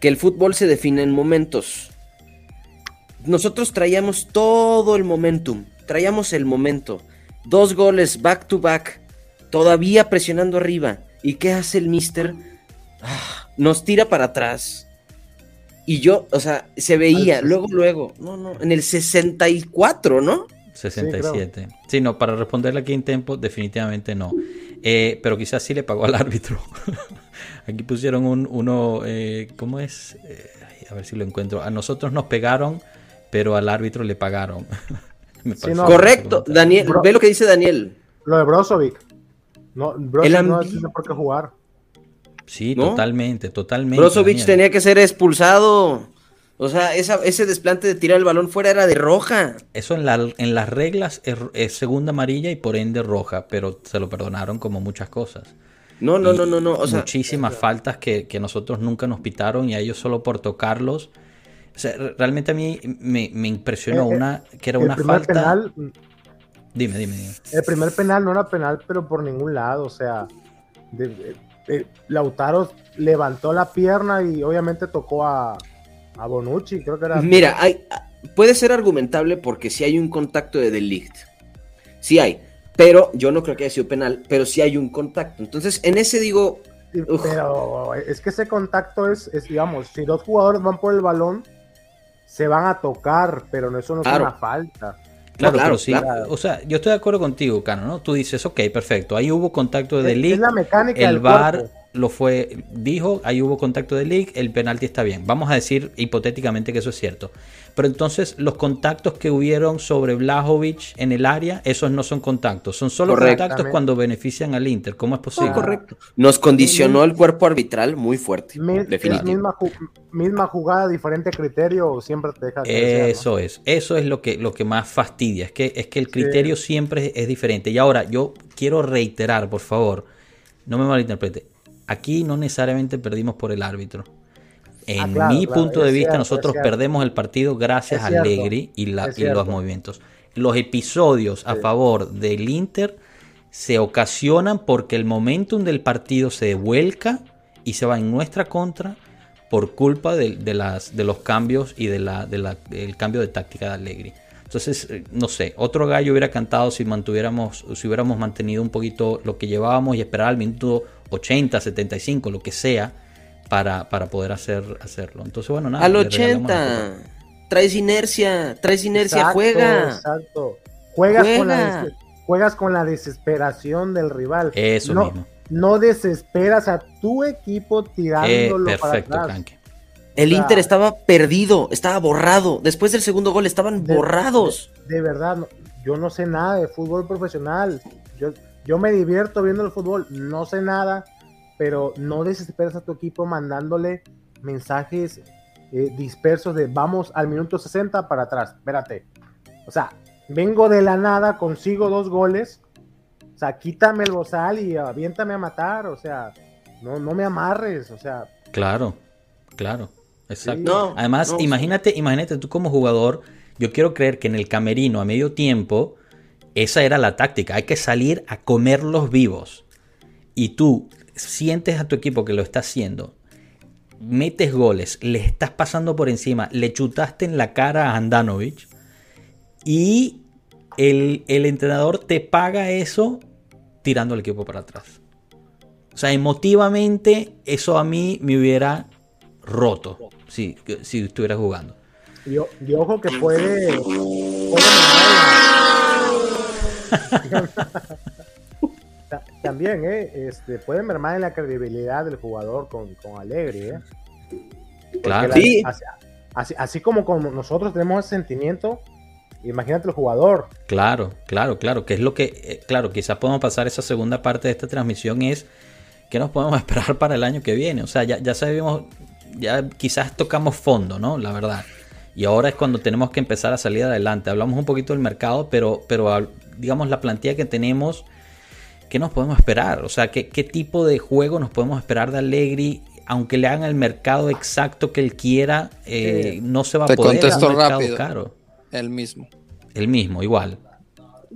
que el fútbol se define en momentos. Nosotros traíamos todo el momentum, traíamos el momento. Dos goles back to back, todavía presionando arriba. ¿Y qué hace el mister? Ah, nos tira para atrás. Y yo, o sea, se veía, luego, luego, no, no, en el 64, ¿no? 67. Sí, no, para responderle aquí en tiempo, definitivamente no. Eh, pero quizás sí le pagó al árbitro. [LAUGHS] aquí pusieron un, uno, eh, ¿cómo es? Eh, a ver si lo encuentro. A nosotros nos pegaron, pero al árbitro le pagaron. [LAUGHS] Sí, no. Correcto, Daniel, Bro- ve lo que dice Daniel. Lo de Brozovic. No, Brozovic El no tiene por qué jugar. Sí, ¿No? totalmente, totalmente. Brozovic Daniel. tenía que ser expulsado. O sea, esa- ese desplante de tirar el balón fuera era de roja. Eso en, la- en las reglas es, es segunda amarilla y por ende roja, pero se lo perdonaron como muchas cosas. No, no, Y no, no, no. O sea, muchísimas faltas que, que nosotros nunca nos pitaron y a ellos solo por tocarlos. O sea, re- realmente a mí me, me impresionó Eh, eh, una que era el una primer falta. penal, Dime, dime, dime. el primer penal no era penal, pero por ningún lado. O sea, de- de- de- Lautaro levantó la pierna y obviamente tocó a, a Bonucci. Creo que era. mira, hay, puede ser argumentable porque si hay un contacto de delict. Sí hay. Pero yo no creo que haya sido penal, pero sí hay un contacto. Entonces, en ese digo, Sí, Uf. Pero es que ese contacto es, es, digamos, si dos jugadores van por el balón, se van a tocar, pero no- eso no Claro. es una falta. Claro, claro, pero sí. claro. O sea, yo estoy de acuerdo contigo, Cano, ¿no? Tú dices, ok, perfecto. Ahí hubo contacto de Es, es la mecánica El del VAR cuerpo. Lo fue, dijo, ahí hubo contacto de Ligt, el penalti está bien. Vamos a decir hipotéticamente que eso es cierto. Pero entonces los contactos que hubieron sobre Blajovic en el área, esos no son contactos. Son solo contactos cuando benefician al Inter. ¿Cómo es posible? sí, correcto. Nos condicionó el cuerpo arbitral muy fuerte. Mi- misma, ju- misma jugada, diferente criterio, siempre te deja que desear, ¿no? Eso es, eso es lo que, lo que más fastidia, es que, es que el criterio siempre es, es diferente. Y ahora, yo quiero reiterar, por favor, no me malinterprete, aquí no necesariamente perdimos por el árbitro. En Ah, claro, mi claro, punto de vista, cierto, nosotros perdemos el partido gracias a Allegri y, la- y los movimientos. Los episodios a favor del Inter se ocasionan porque el momentum del partido se vuelca y se va en nuestra contra por culpa de, de las, de los cambios y de la, de la- del cambio de táctica de Allegri. Entonces, eh, no sé, otro gallo hubiera cantado si mantuviéramos, si hubiéramos mantenido un poquito lo que llevábamos y esperar al minuto 80, 75, lo que sea, para, para poder hacer, hacerlo. Entonces, bueno, nada. Al le regalamos la 80. copa. Traes inercia, traes inercia, Exacto, juega. Exacto. Juegas, Con la juegas con la desesperación del rival. Eso no, mismo. No desesperas a tu equipo Eh, tirándolo para perfecto, atrás. Kanke. El Inter estaba perdido, estaba borrado. Después del segundo gol estaban De- borrados. De verdad, no- yo no sé nada de fútbol profesional. Yo, yo me divierto viendo el fútbol, no sé nada, pero no desesperas a tu equipo mandándole mensajes eh, dispersos de vamos al minuto 60 para atrás. Espérate. O sea, vengo de la nada, consigo dos goles. O sea, quítame el bozal y aviéntame a matar. O sea, no, no me amarres. O sea, Claro, claro, exacto. No, Además, no, imagínate, imagínate tú como jugador, yo quiero creer que en el camerino a medio tiempo, esa era la táctica, hay que salir a comerlos vivos. Y tú sientes a tu equipo que lo está haciendo, metes goles, le estás pasando por encima, le chutaste en la cara a Andanovic y el, el entrenador te paga eso tirando al equipo para atrás. O sea, emotivamente eso a mí me hubiera roto si, si estuviera jugando. y, ojo que puede. puede [LAUGHS] También, ¿eh? Este, puede mermar en la credibilidad del jugador con, con Alegre, ¿eh? Porque Claro. la- Sí. así, así- así como, como nosotros tenemos ese sentimiento, imagínate el jugador. Claro, claro, claro. Que es lo que, eh, claro, quizás podemos pasar esa segunda parte de esta transmisión es que nos podemos [LAUGHS] esperar para el año que viene. O sea, ya, ya sabemos, ya quizás tocamos fondo, ¿no? La verdad. Y ahora es cuando tenemos que empezar a salir adelante. Hablamos un poquito del mercado, pero, pero digamos la plantilla que tenemos, ¿qué nos podemos esperar? O sea, ¿qué, qué tipo de juego nos podemos esperar de Allegri? Aunque le hagan el mercado exacto que él quiera, eh, no se va a Te poder. Un contesto mercado rápido. caro. El mismo. El mismo, igual.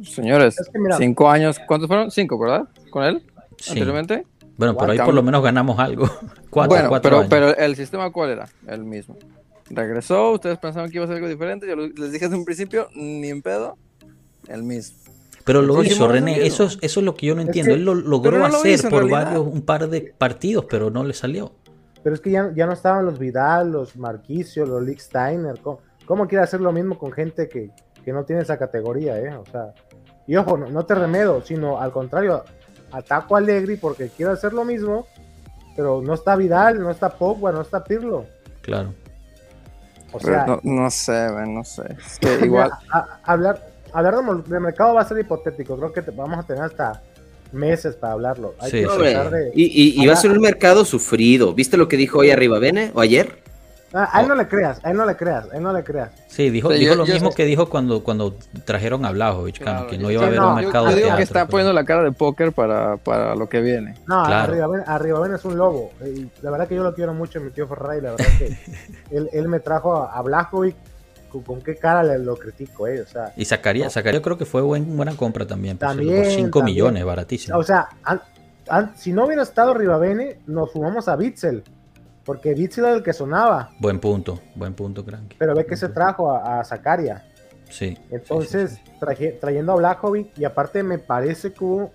Señores, Es que mira- cinco años, ¿cuántos fueron? Cinco, ¿verdad? Con él, Sí. anteriormente. Bueno, pero ahí por lo menos ganamos algo. [LAUGHS] Cuatro, bueno, cuatro pero, años. pero el sistema cuál era? El mismo. Regresó, ustedes pensaban que iba a ser algo diferente, yo les dije desde un principio, ni en pedo, el mismo. Pero lo Sí, hizo, René. Eso es, eso es lo que yo no Es entiendo. que- Él lo logró no hacer por realidad. varios, un par de partidos, pero no le salió. Pero es que ya, ya no estaban los Vidal, los Marquicio, los Lick Steiner. ¿Cómo, cómo quiere hacer lo mismo con gente que, que no tiene esa categoría, eh? O sea, y ojo, no, no te remedo, sino al contrario, ataco a Allegri porque quiero hacer lo mismo, pero no está Vidal, no está Pogba, no está Pirlo. Claro. O Pero sea, no, no sé, man, no sé. Es que [LAUGHS] igual, a- a- hablar, hablar de, mercado va a ser hipotético. Creo que te- vamos a tener hasta meses para hablarlo. Hay Sí, que sí. De- y, y- y va a ser un mercado sufrido. ¿Viste lo que dijo hoy arriba Bene o ayer? Ah, a él no le creas, a él no le creas, a él no le creas. Sí, dijo, dijo yo- lo yo mismo sé. que dijo cuando, cuando trajeron a Blajovic, Claro, que no iba a haber no, un mercado yo de digo teatro, que está pero- poniendo la cara de póker para, para lo que viene. No, Claro. arriba, ven, arriba ven es un lobo. Y la verdad que yo lo quiero mucho, mi tío Ferrari. La verdad que [LAUGHS] él, él me trajo a, a Blajovic. ¿Con, con qué cara le lo critico, eh? O sea, Y sacaría, sacaría creo que fue buen- buena compra también. pues, También, por 5 también. millones, baratísimo. o sea an- an- si no hubiera estado Ribabene, nos sumamos a Bitzel. Porque Bitzel era el que sonaba. Buen punto, buen punto, Cranky. Pero ve que se trajo a, a Zakaria. Sí. Entonces, sí, sí, sí. traje- trayendo a Blajovic, y aparte me parece que hubo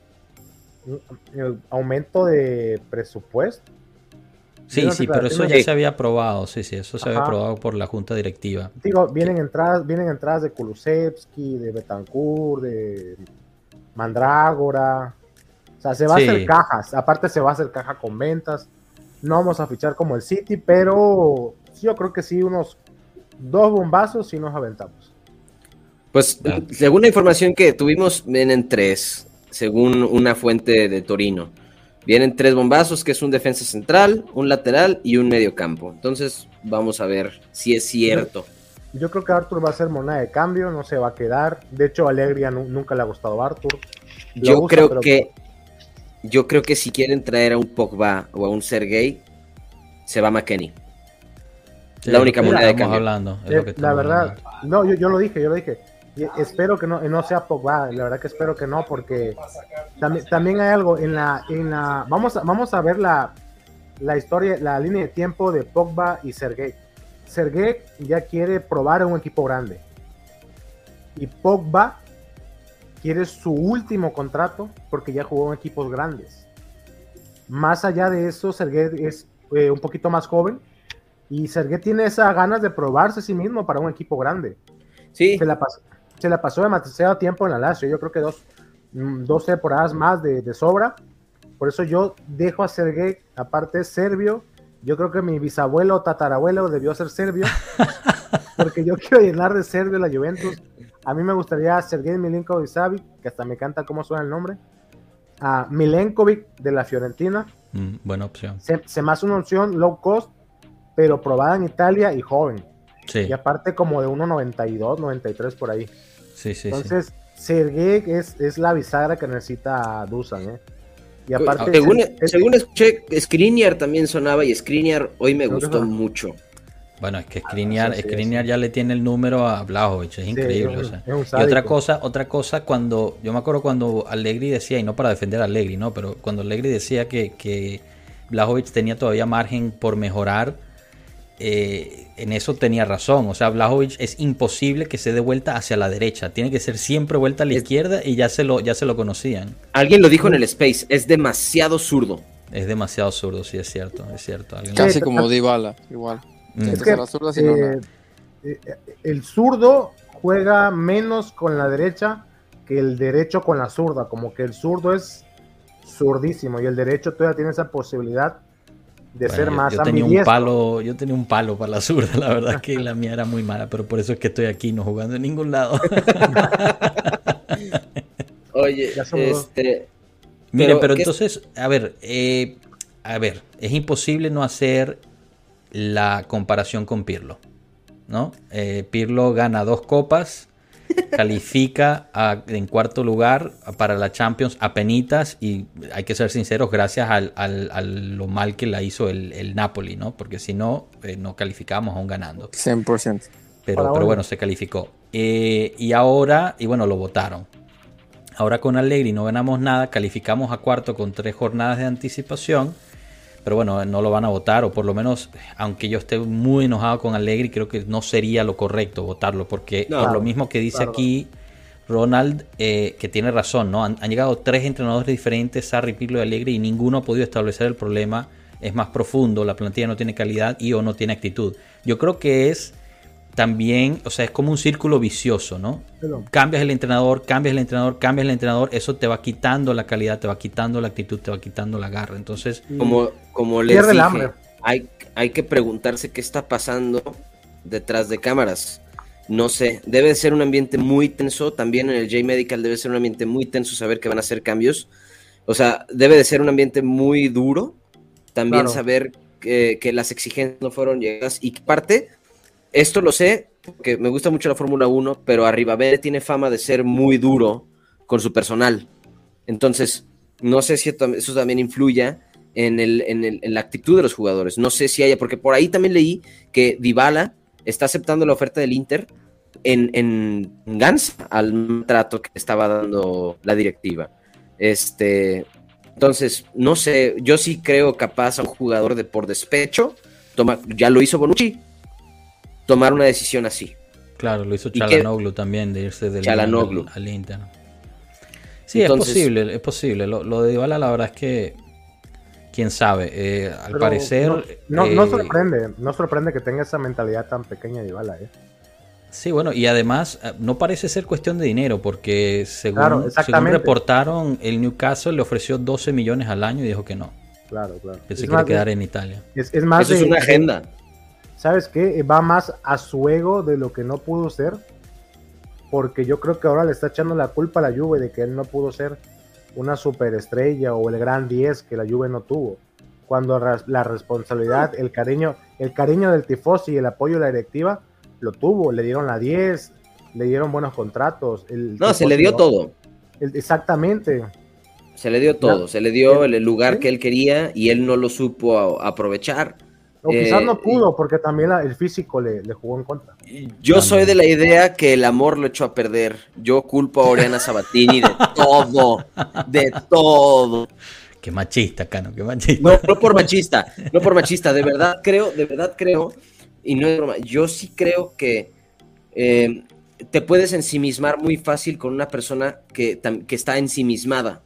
un, aumento de presupuesto. Sí, sí, pero eso ya se había aprobado, sí, sí, eso se había aprobado por la junta directiva. Digo, vienen entradas, vienen entradas de Kulusevski, de Betancourt, de Mandrágora. O sea, se va a hacer cajas. Aparte se va a hacer caja con ventas. No vamos a fichar como el City, pero yo creo que sí, unos dos bombazos sí nos aventamos. Pues Claro. según la información que tuvimos, vienen tres, según una fuente de Torino. Vienen tres bombazos, que es un defensa central, un lateral y un medio campo. Entonces, vamos a ver si es cierto. Yo creo que Arthur va a ser moneda de cambio, no se va a quedar. De hecho, Alegría nu- nunca le ha gustado a Arthur. Lo Yo usa, creo pero- que yo creo que si quieren traer a un Pogba o a un Sergey, se va McKenny. Sí, La única moneda de estamos cambio. hablando. es Eh, lo que la verdad, hablando. no, yo, yo lo dije, yo lo dije. Y espero que no, no sea Pogba, la verdad que espero que no, porque también, también hay algo en la, en la, vamos a, vamos a ver la, la historia, la línea de tiempo de Pogba y Sergey. Sergey ya quiere probar en un equipo grande. Y Pogba quiere su último contrato porque ya jugó en equipos grandes. Más allá de eso, Sergey es eh, un poquito más joven y Sergey tiene esas ganas de probarse a sí mismo para un equipo grande. Sí, Se la, pas- se la pasó demasiado tiempo en la Lazio. Yo creo que dos, mm, dos temporadas más de, de sobra. Por eso yo dejo a Sergey, aparte es serbio. Yo creo que mi bisabuelo o tatarabuelo debió ser serbio. [LAUGHS] porque yo quiero llenar de serbio la Juventus. A mí me gustaría Sergei Milinkovic Savic, que hasta me canta cómo suena el nombre. A Milenkovic de la Fiorentina. Mm, buena opción. Se, se me hace una opción low cost, pero probada en Italia y joven. Sí, Y aparte como de 1.92, 93 por ahí. sí, sí. sí. Entonces, Sergei es, es la bisagra que necesita Dusan, ¿eh? Y aparte... según, es- es- según escuché, Skriniar también sonaba y Skriniar hoy me gustó mucho. Bueno, es que Skriniar, sí, sí, Skriniar ya le tiene el número a Blajovic, es sí, increíble. es un- o sea. es Y otra cosa, otra cosa cuando, yo me acuerdo cuando Allegri decía, y no para defender a Allegri, ¿no? Pero cuando Allegri decía que, que Blajovic tenía todavía margen por mejorar, eh, en eso tenía razón. O sea, Blajovic es imposible que se dé vuelta hacia la derecha. Tiene que ser siempre vuelta a la Es- izquierda y ya se lo, ya se lo conocían. Alguien lo dijo en el Space, es demasiado zurdo. Es demasiado zurdo, sí es cierto, es cierto. Alguien- Casi como Dybala, igual. Mm. Es que no, eh, eh, el zurdo juega menos con la derecha que el derecho con la zurda. Como que el zurdo es zurdísimo y el derecho todavía tiene esa posibilidad de Bueno, ser yo- más yo, tenía un palo, yo tenía un palo para la zurda, la verdad es que la mía era muy mala, pero por eso es que estoy aquí no jugando en ningún lado. [LAUGHS] Oye, este, Miren, pero ¿qué es- entonces, a ver, eh, a ver, es imposible no hacer la comparación con Pirlo. ¿no? Eh, Pirlo gana dos copas, [LAUGHS] califica en cuarto lugar para la Champions a penitas y hay que ser sinceros, gracias al, a lo mal que la hizo el, Napoli, ¿no? Porque si no, eh, no calificamos aún ganando. 100%. Pero, pero bueno, se calificó. Eh, y ahora, y bueno, lo votaron. Ahora con Allegri no ganamos nada, calificamos a cuarto con tres jornadas de anticipación pero bueno, no lo van a votar, o por lo menos, aunque yo esté muy enojado con Allegri, creo que no sería lo correcto votarlo, porque por lo mismo que dice aquí Ronald, eh, que tiene razón, ¿no? Han, llegado tres entrenadores diferentes, Sarri, Pirlo y Allegri, y ninguno ha podido establecer el problema. Es más profundo, la plantilla no tiene calidad y o no tiene actitud. Yo creo que es también, o sea, es como un círculo vicioso, ¿no? Cambias el entrenador, cambias el entrenador, cambias el entrenador, eso te va quitando la calidad, te va quitando la actitud, te va quitando la garra. Entonces, como, como les dije, hay, hay que preguntarse qué está pasando detrás de cámaras. No sé, debe de ser un ambiente muy tenso. También en el J-Medical debe ser un ambiente muy tenso saber que van a hacer cambios. O sea, debe de ser un ambiente muy duro. También saber que, que, las exigencias no fueron llegadas y parte esto lo sé porque me gusta mucho la Fórmula 1, pero Arribavere tiene fama de ser muy duro con su personal. Entonces, no sé si eso también influya en, el, la actitud de los jugadores. No sé si haya, porque por ahí también leí que Dybala está aceptando la oferta del Inter en, en Gans al trato que estaba dando la directiva. Este, entonces, no sé, yo sí creo capaz a un jugador de por despecho, toma, ya lo hizo Bonucci, tomar una decisión así. Claro, lo hizo Chalanoglu también, de irse del Al, al, Inter. Sí, es posible, es posible. Lo, de Dybala la verdad es que quién sabe. Eh, al parecer. No, no, eh, sorprende, no sorprende que tenga esa mentalidad tan pequeña de Dybala, ¿eh? Sí, bueno, y además eh, no parece ser cuestión de dinero, porque según, según reportaron, el Newcastle le ofreció 12 millones al año y dijo que no. Claro, claro. Que se quiere quedar en Italia. Es, más Eso es una agenda. ¿Sabes qué? Va más a su ego de lo que no pudo ser. Porque yo creo que ahora le está echando la culpa a la Juve de que él no pudo ser una superestrella o el gran 10 que la Juve no tuvo. Cuando la responsabilidad, el cariño, el cariño del tifosi y el apoyo de la directiva lo tuvo, le dieron la 10, le dieron buenos contratos. no, se le dio todo. exactamente. Se le dio todo, se le dio el lugar que él quería y él no lo supo aprovechar. O quizás no eh, pudo porque también el físico le, jugó en contra. Yo soy de la idea que el amor lo echó a perder. Yo culpo a Oriana Sabatini de [LAUGHS] todo, de todo. Qué machista, Cano, qué machista. No, no por machista, no por machista, de verdad creo, de verdad creo, y no es broma, yo sí creo que eh, te puedes ensimismar muy fácil con una persona que, que está ensimismada.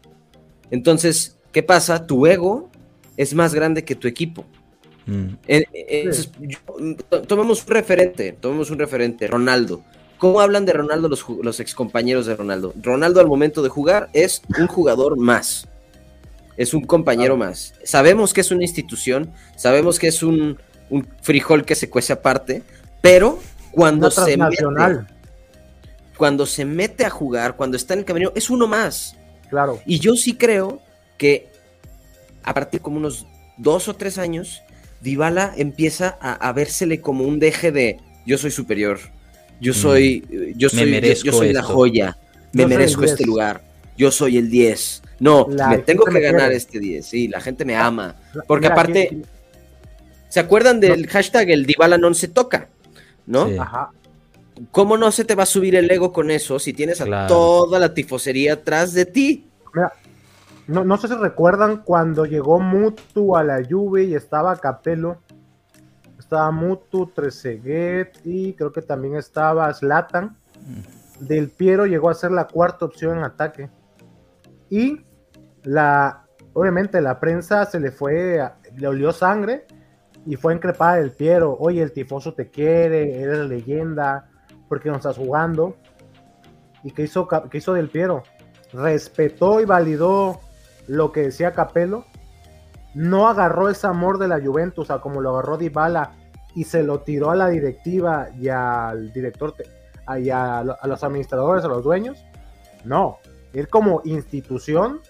Entonces, ¿qué pasa? Tu ego es más grande que tu equipo. Mm. tomemos un referente, tomemos un referente, Ronaldo. ¿Cómo hablan de Ronaldo los, los excompañeros de Ronaldo? Ronaldo al momento de jugar es un jugador más, es un compañero más. Sabemos que es una institución, sabemos que es un, frijol que se cuece aparte, pero cuando se mete, cuando se mete a jugar, cuando está en el camino, es uno más. Claro. Y yo sí creo que a partir de como unos dos o tres años, Dybala empieza a, a, vérsele como un deje de yo soy superior, yo mm. soy, yo soy, yo, soy la joya, me merezco este lugar, yo soy el 10. No, me tengo que ganar este 10, sí, la gente me ama. Porque aparte, ¿se acuerdan del hashtag el Dybala no se toca? ¿No? Ajá. ¿Cómo no se te va a subir el ego con eso si tienes a toda la tifosería atrás de ti? Mira, no, no sé si recuerdan cuando llegó Mutu a la Juve y estaba Capello. Estaba Mutu, Trezeguet y creo que también estaba Slatan. Del Piero llegó a ser la cuarta opción en ataque. Y la, obviamente la prensa se le fue, le olió sangre y fue encrepada del Piero. Oye, el tifoso te quiere, eres leyenda, porque no estás jugando. ¿Y qué hizo, qué hizo del Piero? Respetó y validó lo que decía Capello, no agarró ese amor de la Juventus, a como lo agarró Dybala y se lo tiró a la directiva y al director y a, los administradores, a los dueños. No, él como institución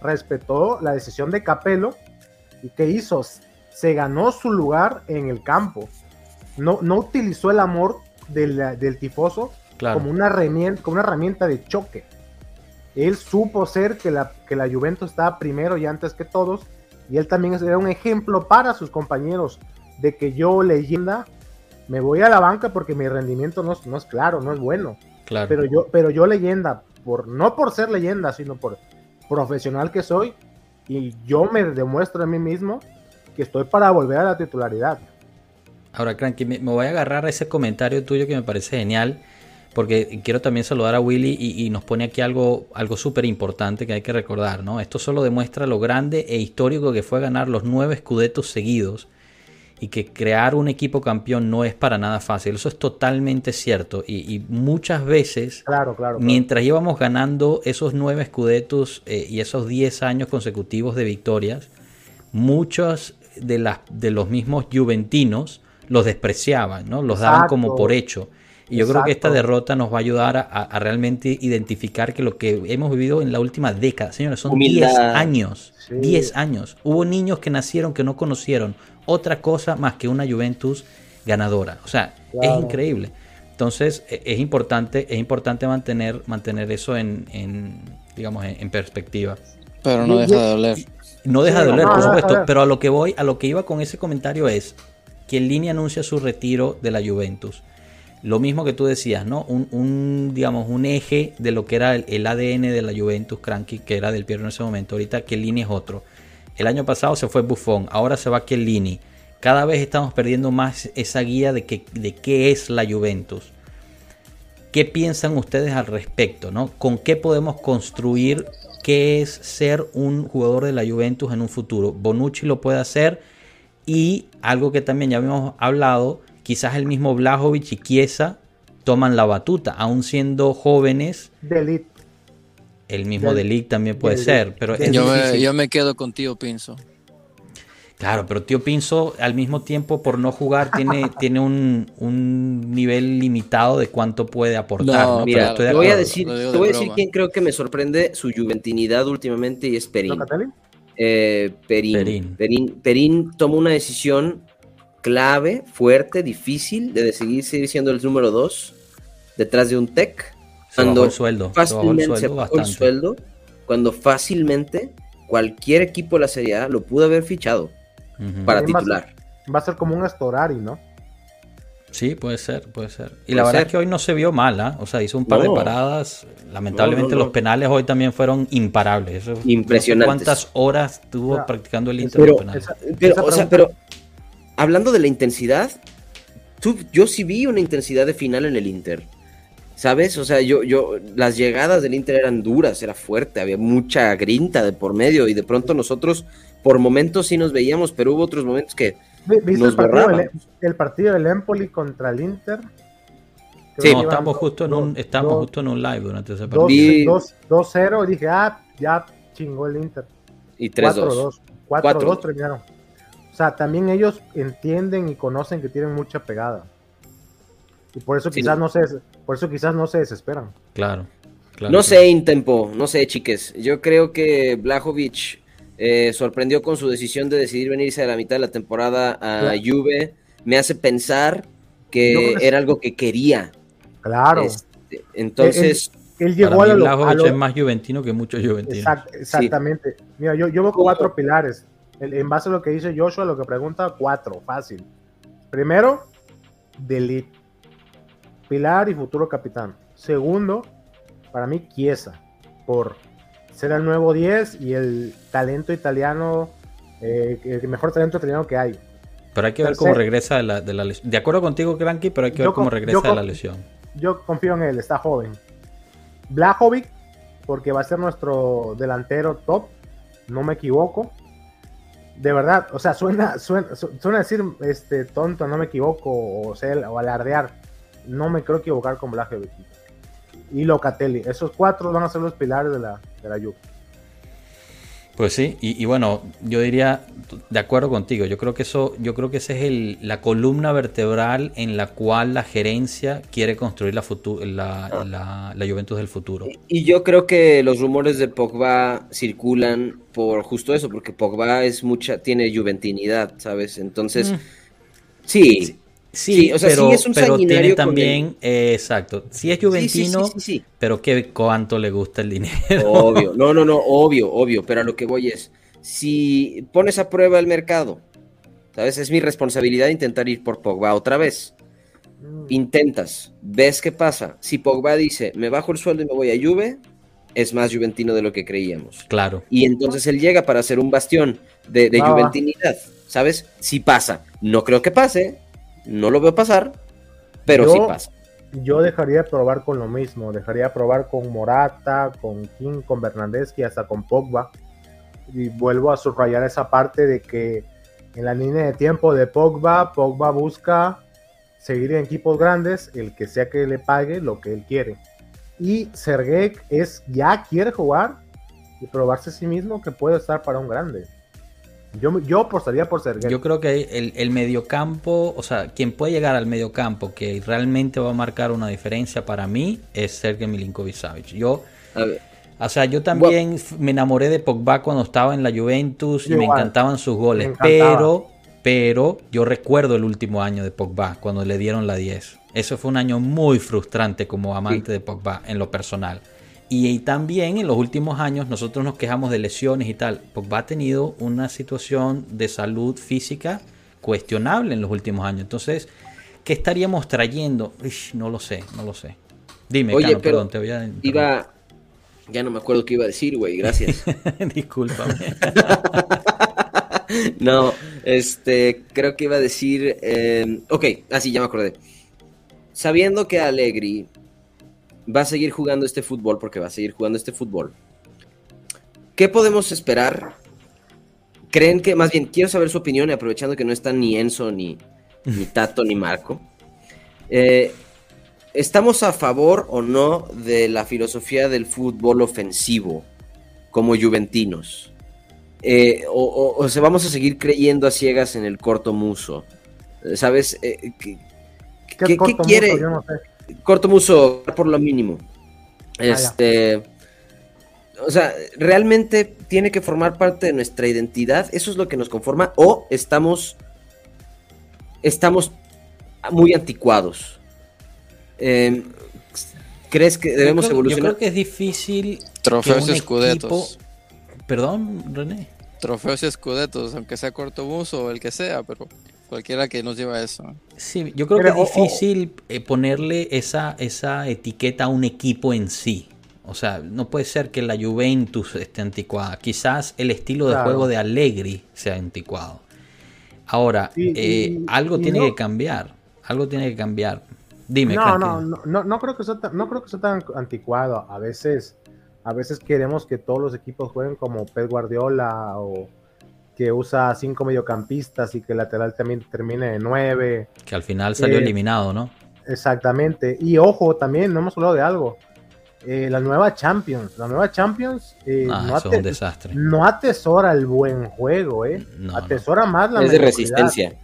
respetó la decisión de Capello y que hizo, se ganó su lugar en el campo. no, no utilizó el amor del, del tifoso Claro. como, una herramienta, como una herramienta de choque. Él supo ser que la, que la Juventus estaba primero y antes que todos, y él también era un ejemplo para sus compañeros de que yo, leyenda, me voy a la banca porque mi rendimiento no, es- no es claro, no es bueno. Claro. Pero yo, pero yo leyenda, por, no por ser leyenda, sino por profesional que soy, y yo me demuestro a mí mismo que estoy para volver a la titularidad. Ahora, Cranky, me, me voy a agarrar a ese comentario tuyo que me parece genial, porque quiero también saludar a Willy y, y nos pone aquí algo, algo súper importante que hay que recordar, ¿no? Esto solo demuestra lo grande e histórico que fue ganar los nueve escudetos seguidos y que crear un equipo campeón no es para nada fácil. Eso es totalmente cierto y, y muchas veces Claro, claro. claro. Mientras íbamos ganando esos nueve escudetos eh, y esos 10 años consecutivos de victorias, muchos de, las, de los mismos juventinos los despreciaban, ¿no? Los daban como por hecho. Y yo creo que esta derrota nos va a ayudar a, a realmente identificar que lo que hemos vivido en la última década, señores, son Humildad. 10 años. Sí. 10 años. Hubo niños que nacieron que no conocieron otra cosa más que una Juventus ganadora. O sea, es increíble. Entonces, e- es importante, es importante mantener, mantener eso en, en, digamos, en, en perspectiva. Pero no deja de doler. No deja de doler, no, por supuesto, pero a lo que voy, a lo que iba con ese comentario es que el Lini anuncia su retiro de la Juventus. Lo mismo que tú decías, ¿no? Un, un, digamos, un eje de lo que era el, ADN de la Juventus, Cranky, que era del Piero en ese momento. Ahorita Chiellini es otro. El año pasado se fue Buffon, ahora se va Chiellini. Cada vez estamos perdiendo más esa guía de, que, de qué es la Juventus. ¿Qué piensan ustedes al respecto? ¿no? ¿Con qué podemos construir qué es ser un jugador de la Juventus en un futuro? Bonucci lo puede hacer y algo que también ya habíamos hablado, quizás el mismo Blajovic y Chiesa toman la batuta, aún siendo jóvenes, De elite. el mismo Del- Delic también puede ser, pero es Yo me, difícil. yo me quedo contigo, Pinzo. Claro, pero Tío Pinzo al mismo tiempo por no jugar tiene, [LAUGHS] tiene un, un nivel limitado de cuánto puede aportar. No, ¿no? Mira, Pero estoy de te voy a decir, te voy a decir quién creo que me sorprende su juventinidad últimamente y es Perín. Eh, Perín. Perín. Perín. Perín tomó una decisión clave, fuerte, difícil de decidir seguir siendo el número dos detrás de un tech. Se bajó Cuando el sueldo, se bajó el fácilmente sueldo se bajó el sueldo, cuando fácilmente cualquier equipo de la Serie A lo pudo haber fichado para También titular. Va a ser como un Astorari, ¿no? Sí, puede ser, puede ser. Y Puede la verdad ser. es que hoy no se vio mal, ¿ah? O sea, hizo un par de paradas. Lamentablemente No, no, no. los penales hoy también fueron imparables. Eso- Impresionantes. no sé ¿Cuántas horas estuvo Ya. practicando el Inter Pero- los penales? Esa- Pero, esa o sea, pero hablando de la intensidad, tú- yo sí vi una intensidad de final en el Inter. ¿Sabes? O sea, yo, yo, las llegadas del Inter eran duras, era fuerte, había mucha grinta de por medio y de pronto nosotros por momentos sí nos veíamos, pero hubo otros momentos que ¿Vi- ¿Viste nos el partido, del, borrábamos. el partido del Empoli contra el Inter? Sí. no, dos- justo en un, dos- justo en un live durante ese partido. Vi- dos- 2-0 y dije, ah, ya chingó el Inter. y 3-2. 4-2. Cuatro. 4-2 terminaron. O sea, también ellos entienden y conocen que tienen mucha pegada. Y por eso Sí. quizás no se por eso quizás no se desesperan. Claro, claro. No claro. sé, Intempo, no sé, chiques. Yo creo que Blajovic eh, sorprendió con su decisión de decidir venirse a la mitad de la temporada a Claro. Juve. Me hace pensar que era algo que quería. Claro. Este, entonces, Él Para llegó a mí lo, a Blajovic lo- es más juventino que muchos juventinos. Exact- exactamente. Mira, yo, yo veo cuatro pilares. En base a lo que dice Joshua, lo que pregunta, cuatro, fácil. Primero, Delete. Pilar y futuro capitán. Segundo, para mí, Chiesa. Por ser el nuevo 10 y el talento italiano, eh, el mejor talento italiano que hay. Pero hay que ver Tercero. cómo regresa de la, de la lesión. De acuerdo contigo, Cranky, pero hay que Yo ver cómo regresa de la lesión. Yo confío en él, está joven. Blajovic, porque va a ser nuestro delantero top, no me equivoco. De verdad, o sea, suena, suena, su- suena decir este tonto, no me equivoco, o, sea, o alardear. No me creo equivocar con Blajovic. Y Locatelli, esos cuatro van a ser los pilares de la, de la Juve. Pues sí, y, y bueno, yo diría, de acuerdo contigo, yo creo que eso, yo creo que esa es el, la columna vertebral en la cual la gerencia quiere construir la, futu- la, la, la Juventus del futuro. y yo creo que los rumores de Pogba circulan por justo eso, porque Pogba es mucha, tiene juventinidad, ¿sabes? Entonces, Mm. sí, Sí, o sea, pero, sí es un pero tiene también, eh, exacto, sí es juventino, sí, pero que cuánto le gusta el dinero. Obvio, [LAUGHS] no, no, no, obvio, obvio, pero a lo que voy es, si pones a prueba el mercado, ¿sabes? Es mi responsabilidad intentar ir por Pogba otra vez. Mm. Intentas, ves qué pasa. Si Pogba dice, me bajo el sueldo y me voy a Juve, es más juventino de lo que creíamos. Claro. Y entonces él llega para ser un bastión de, de juventinidad, ¿sabes? Si pasa, no creo que pase, no lo veo pasar, pero sí pasa. Yo dejaría de probar con lo mismo, dejaría de probar con Morata, con King, con Bernardeschi, hasta con Pogba. Y vuelvo a subrayar esa parte de que en la línea de tiempo de Pogba, Pogba busca seguir en equipos grandes, el que sea que le pague lo que él quiere. Y Sergej es ya quiere jugar y probarse a sí mismo que puede estar para un grande. Yo, yo apostaría por Sergej. Yo creo que el, el, mediocampo, o sea, quien puede llegar al mediocampo que realmente va a marcar una diferencia para mí es Sergej Milinkovic Yo, o sea, yo también me enamoré de Pogba cuando estaba en la Juventus y me encantaban sus goles, pero, pero yo recuerdo el último año de Pogba cuando le dieron la 10. Eso fue un año muy frustrante como amante de Pogba en lo personal. Y, también en los últimos años nosotros nos quejamos de lesiones y tal. Pogba ha tenido una situación de salud física cuestionable en los últimos años. Entonces, ¿qué estaríamos trayendo? no lo sé, no lo sé. Dime, Oye, perdón, te voy a... Iba... Ya no me acuerdo qué iba a decir, güey, gracias. [LAUGHS] Discúlpame. [LAUGHS] no, este, creo que iba a decir... Eh, ok, así, ya me acordé. Sabiendo que Allegri va a seguir jugando este fútbol, porque va a seguir jugando este fútbol. ¿Qué podemos esperar? ¿Creen que, más bien, quiero saber su opinión, y aprovechando que no están ni Enzo, ni, ni [LAUGHS] Tato, ni Marco. Eh, ¿Estamos a favor o no de la filosofía del fútbol ofensivo como juventinos? Eh, o, se vamos a seguir creyendo a ciegas en el corto muso? ¿Sabes? Eh, ¿Qué, ¿Qué, quiere? Corto muso por lo mínimo. Ah, este. o sea, realmente tiene que formar parte de nuestra identidad. Eso es lo que nos conforma. O estamos. Estamos muy anticuados. Em, ¿Crees que debemos evolucionar? Yo creo que es difícil. Trofeos y escudetos. Perdón, René. Trofeos y escudetos, aunque sea corto muso o el que sea, pero Cualquiera que nos lleva a eso. Sí, yo creo que es difícil eh, ponerle esa, esa etiqueta a un equipo en sí. O sea, no puede ser que la Juventus esté anticuada. Quizás el estilo de juego de Allegri sea anticuado. Ahora, eh, algo tiene que cambiar. Algo tiene que cambiar. Dime, no, no, no, no, creo que sea tan, no creo que sea tan anticuado. A veces, a veces queremos que todos los equipos jueguen como Pep Guardiola o que usa cinco mediocampistas y que el lateral también termine de nueve. Que al final salió eh, eliminado, ¿no? Exactamente. Y ojo, también no hemos hablado de algo. Eh, la nueva Champions. La nueva Champions eh, ah, no, eso es un desastre. no atesora el buen juego, ¿eh? atesora más la Es de resistencia.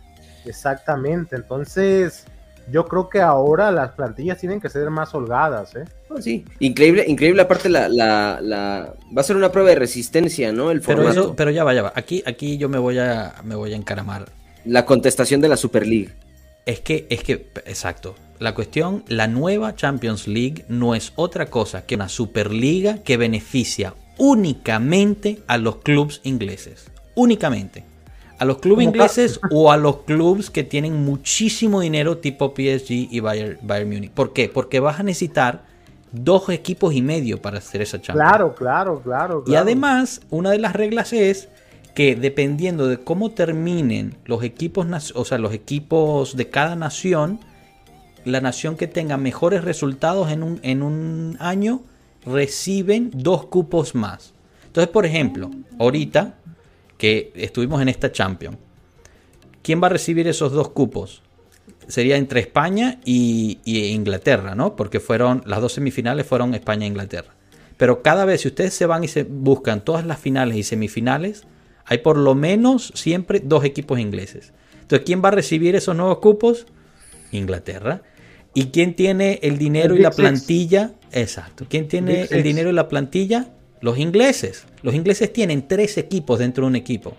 Exactamente. Entonces, yo creo que ahora las plantillas tienen que ser más holgadas, ¿eh? Oh, sí, increíble, increíble aparte la, la, la, va a ser una prueba de resistencia, ¿no? El formato. Pero, ya va, ya va. Aquí, aquí yo me voy a, me voy a encaramar. La contestación de la Super League. Es que, es que, exacto. La cuestión, la nueva Champions League no es otra cosa que una Superliga que beneficia únicamente a los clubes ingleses. Únicamente a los clubes ingleses [LAUGHS] o a los clubes que tienen muchísimo dinero tipo PSG y Bayern, Bayern Munich. ¿Por qué? Porque vas a necesitar dos equipos y medio para hacer esa Champions. Claro, claro, claro, Y además, una de las reglas es que dependiendo de cómo terminen los equipos, o sea, los equipos de cada nación, la nación que tenga mejores resultados en un, en un año reciben dos cupos más. Entonces, por ejemplo, ahorita que estuvimos en esta Champions. ¿Quién va a recibir esos dos cupos? Sería entre España y, Inglaterra, ¿no? Porque fueron las dos semifinales fueron España e Inglaterra. Pero cada vez si ustedes se van y se buscan todas las finales y semifinales, hay por lo menos siempre dos equipos ingleses. Entonces, ¿quién va a recibir esos nuevos cupos? Inglaterra. ¿Y quién tiene el dinero y la plantilla? Exacto. ¿Quién tiene el dinero y la plantilla? Los ingleses. Los ingleses tienen tres equipos dentro de un equipo.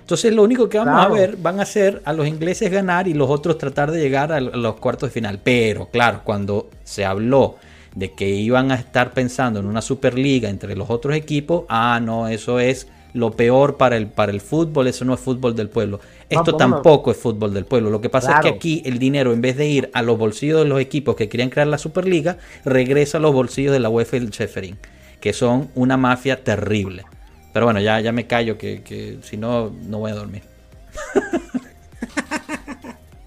Entonces lo único que vamos Claro. a ver van a ser a los ingleses ganar y los otros tratar de llegar a los cuartos de final. Pero claro, cuando se habló de que iban a estar pensando en una superliga entre los otros equipos, ah, no, eso es lo peor para el, para el fútbol, eso no es fútbol del pueblo. Esto vámonos. tampoco es fútbol del pueblo. Lo que pasa es que aquí el dinero, en vez de ir a los bolsillos de los equipos que querían crear la superliga, regresa a los bolsillos de la UEFA y el Sheffield, que son una mafia terrible. Pero bueno, ya, ya me callo, que, que si no, no voy a dormir. [LAUGHS]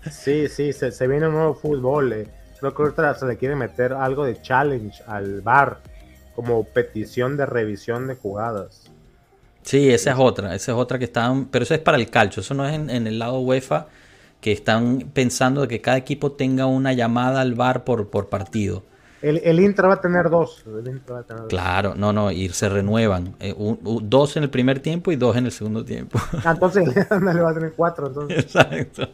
Sí, sí, se, se viene un nuevo fútbol. eh. Creo que ahorita se le quiere meter algo de challenge al bar, como petición de revisión de jugadas. Sí, esa es otra, esa es otra que están, pero eso es para el calcio, eso no es en, en el lado UEFA, que están pensando de que cada equipo tenga una llamada al bar por, por partido. El, el Inter va a tener dos. El Inter va a tener dos. Claro, no, no, y se renuevan. eh, un- un- dos en el primer tiempo y dos en el segundo tiempo. Ah, entonces [LAUGHS] le va a tener cuatro. Entonces. Exacto.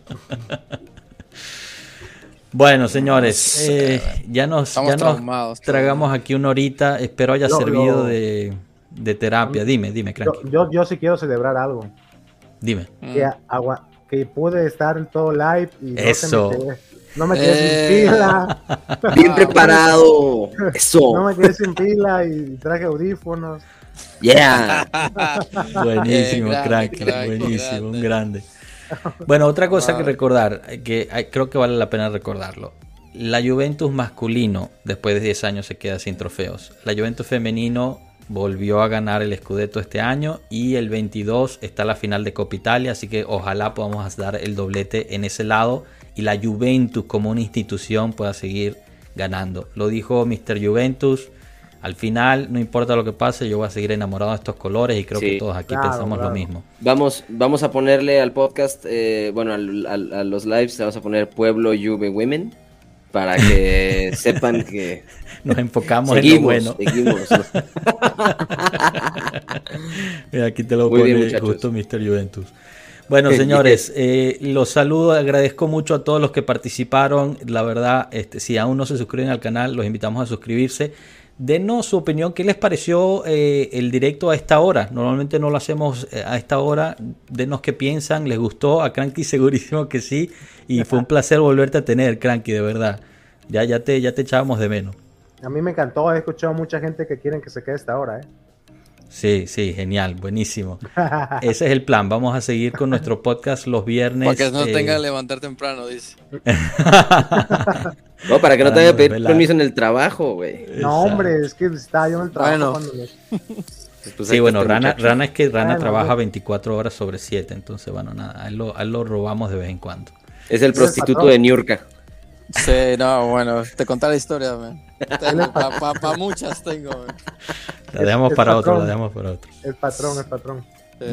Bueno, señores, eh, ya nos, ya nos tragamos aquí una horita. Espero haya servido de, de terapia. Dime, dime, Cranky. yo, yo sí quiero celebrar algo. Dime. Mm. Que, agua- que pude estar en todo live y no, se Eso. me quedé, no me quedé Eh. sin pila. [LAUGHS] Bien preparado. Eso. No me quedé sin pila y traje audífonos. Yeah. [LAUGHS] Buenísimo, grande, Cranky. crack, buenísimo, un grande. grande. [LAUGHS] Bueno, otra cosa que recordar, eh, que eh, creo que vale la pena recordarlo. La Juventus masculino, después de 10 años, se queda sin trofeos. La Juventus femenino volvió a ganar el Scudetto este año y el 22 está la final de Copa Italia, así que ojalá podamos dar el doblete en ese lado y la Juventus como una institución pueda seguir ganando. Lo dijo Mr. Juventus. Al final, no importa lo que pase, yo voy a seguir enamorado de estos colores y creo Sí. que todos aquí Claro, pensamos claro. lo mismo. Vamos, vamos a ponerle al podcast, eh, bueno, al- al- a los lives, le vamos a poner Pueblo Juve Women para que [LAUGHS] sepan que Nos enfocamos en lo seguimos, bueno. seguimos. [LAUGHS] Mira, aquí te lo Muy pone bien, justo Mr. Juventus. Bueno, señores, eh, los saludo, agradezco mucho a todos los que participaron. La verdad, este, si aún no se suscriben al canal, los invitamos a suscribirse. Denos su opinión, ¿qué les pareció eh, el directo a esta hora? Normalmente no lo hacemos eh, a esta hora. Denos qué piensan, ¿les gustó? A Cranky [LAUGHS] segurísimo que sí. Y fue un placer volverte a tener, Cranky, de verdad. Ya, ya, te, ya te echábamos de menos. A mí me encantó, he escuchado mucha gente que quieren que se quede esta hora, ¿eh? Sí, sí, genial, buenísimo. Ese es el plan. Vamos a seguir con nuestro podcast los viernes. Para que no eh, tenga que levantar temprano, dice. No, para que no te vaya a pedir permiso en el trabajo, güey. No, hombre, es que estaba yo en el trabajo Bueno. cuando me- Sí, bueno, Rana. Rana es que Rana trabaja bueno. 24 horas sobre 7, entonces bueno, nada, a él lo, a él lo robamos de vez en cuando. Es el Es el prostituto de Niurka. Sí, no, bueno, te contaré la historia, man. Para muchas tengo, man. La dejamos para otro, la dejamos para otro. El patrón, el patrón.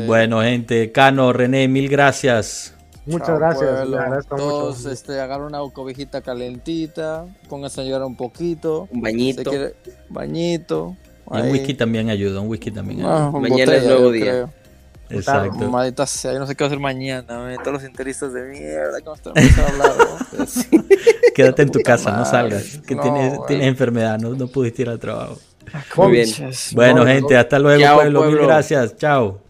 Bueno, gente, Cano, René, mil gracias. Muchas chao, gracias, agradezco Todos mucho. este, una cobijita calentita, pónganse a llorar un poquito. Un bañito. Quiere- bañito. Y un whisky también ayuda, un whisky también ayuda. Ah, Mañana es nuevo día. creo. Exacto. Maldita sea, yo no sé qué va a hacer mañana, todos los interistas de mierda, ¿cómo están hablar? ¿no? [LAUGHS] Quédate en tu casa, no salgas, que No, tienes, enfermedad, no, no pudiste ir al trabajo. Muy bien. Bueno, No, gente, hasta luego, Chao, pueblo, mil pueblo. gracias, chao.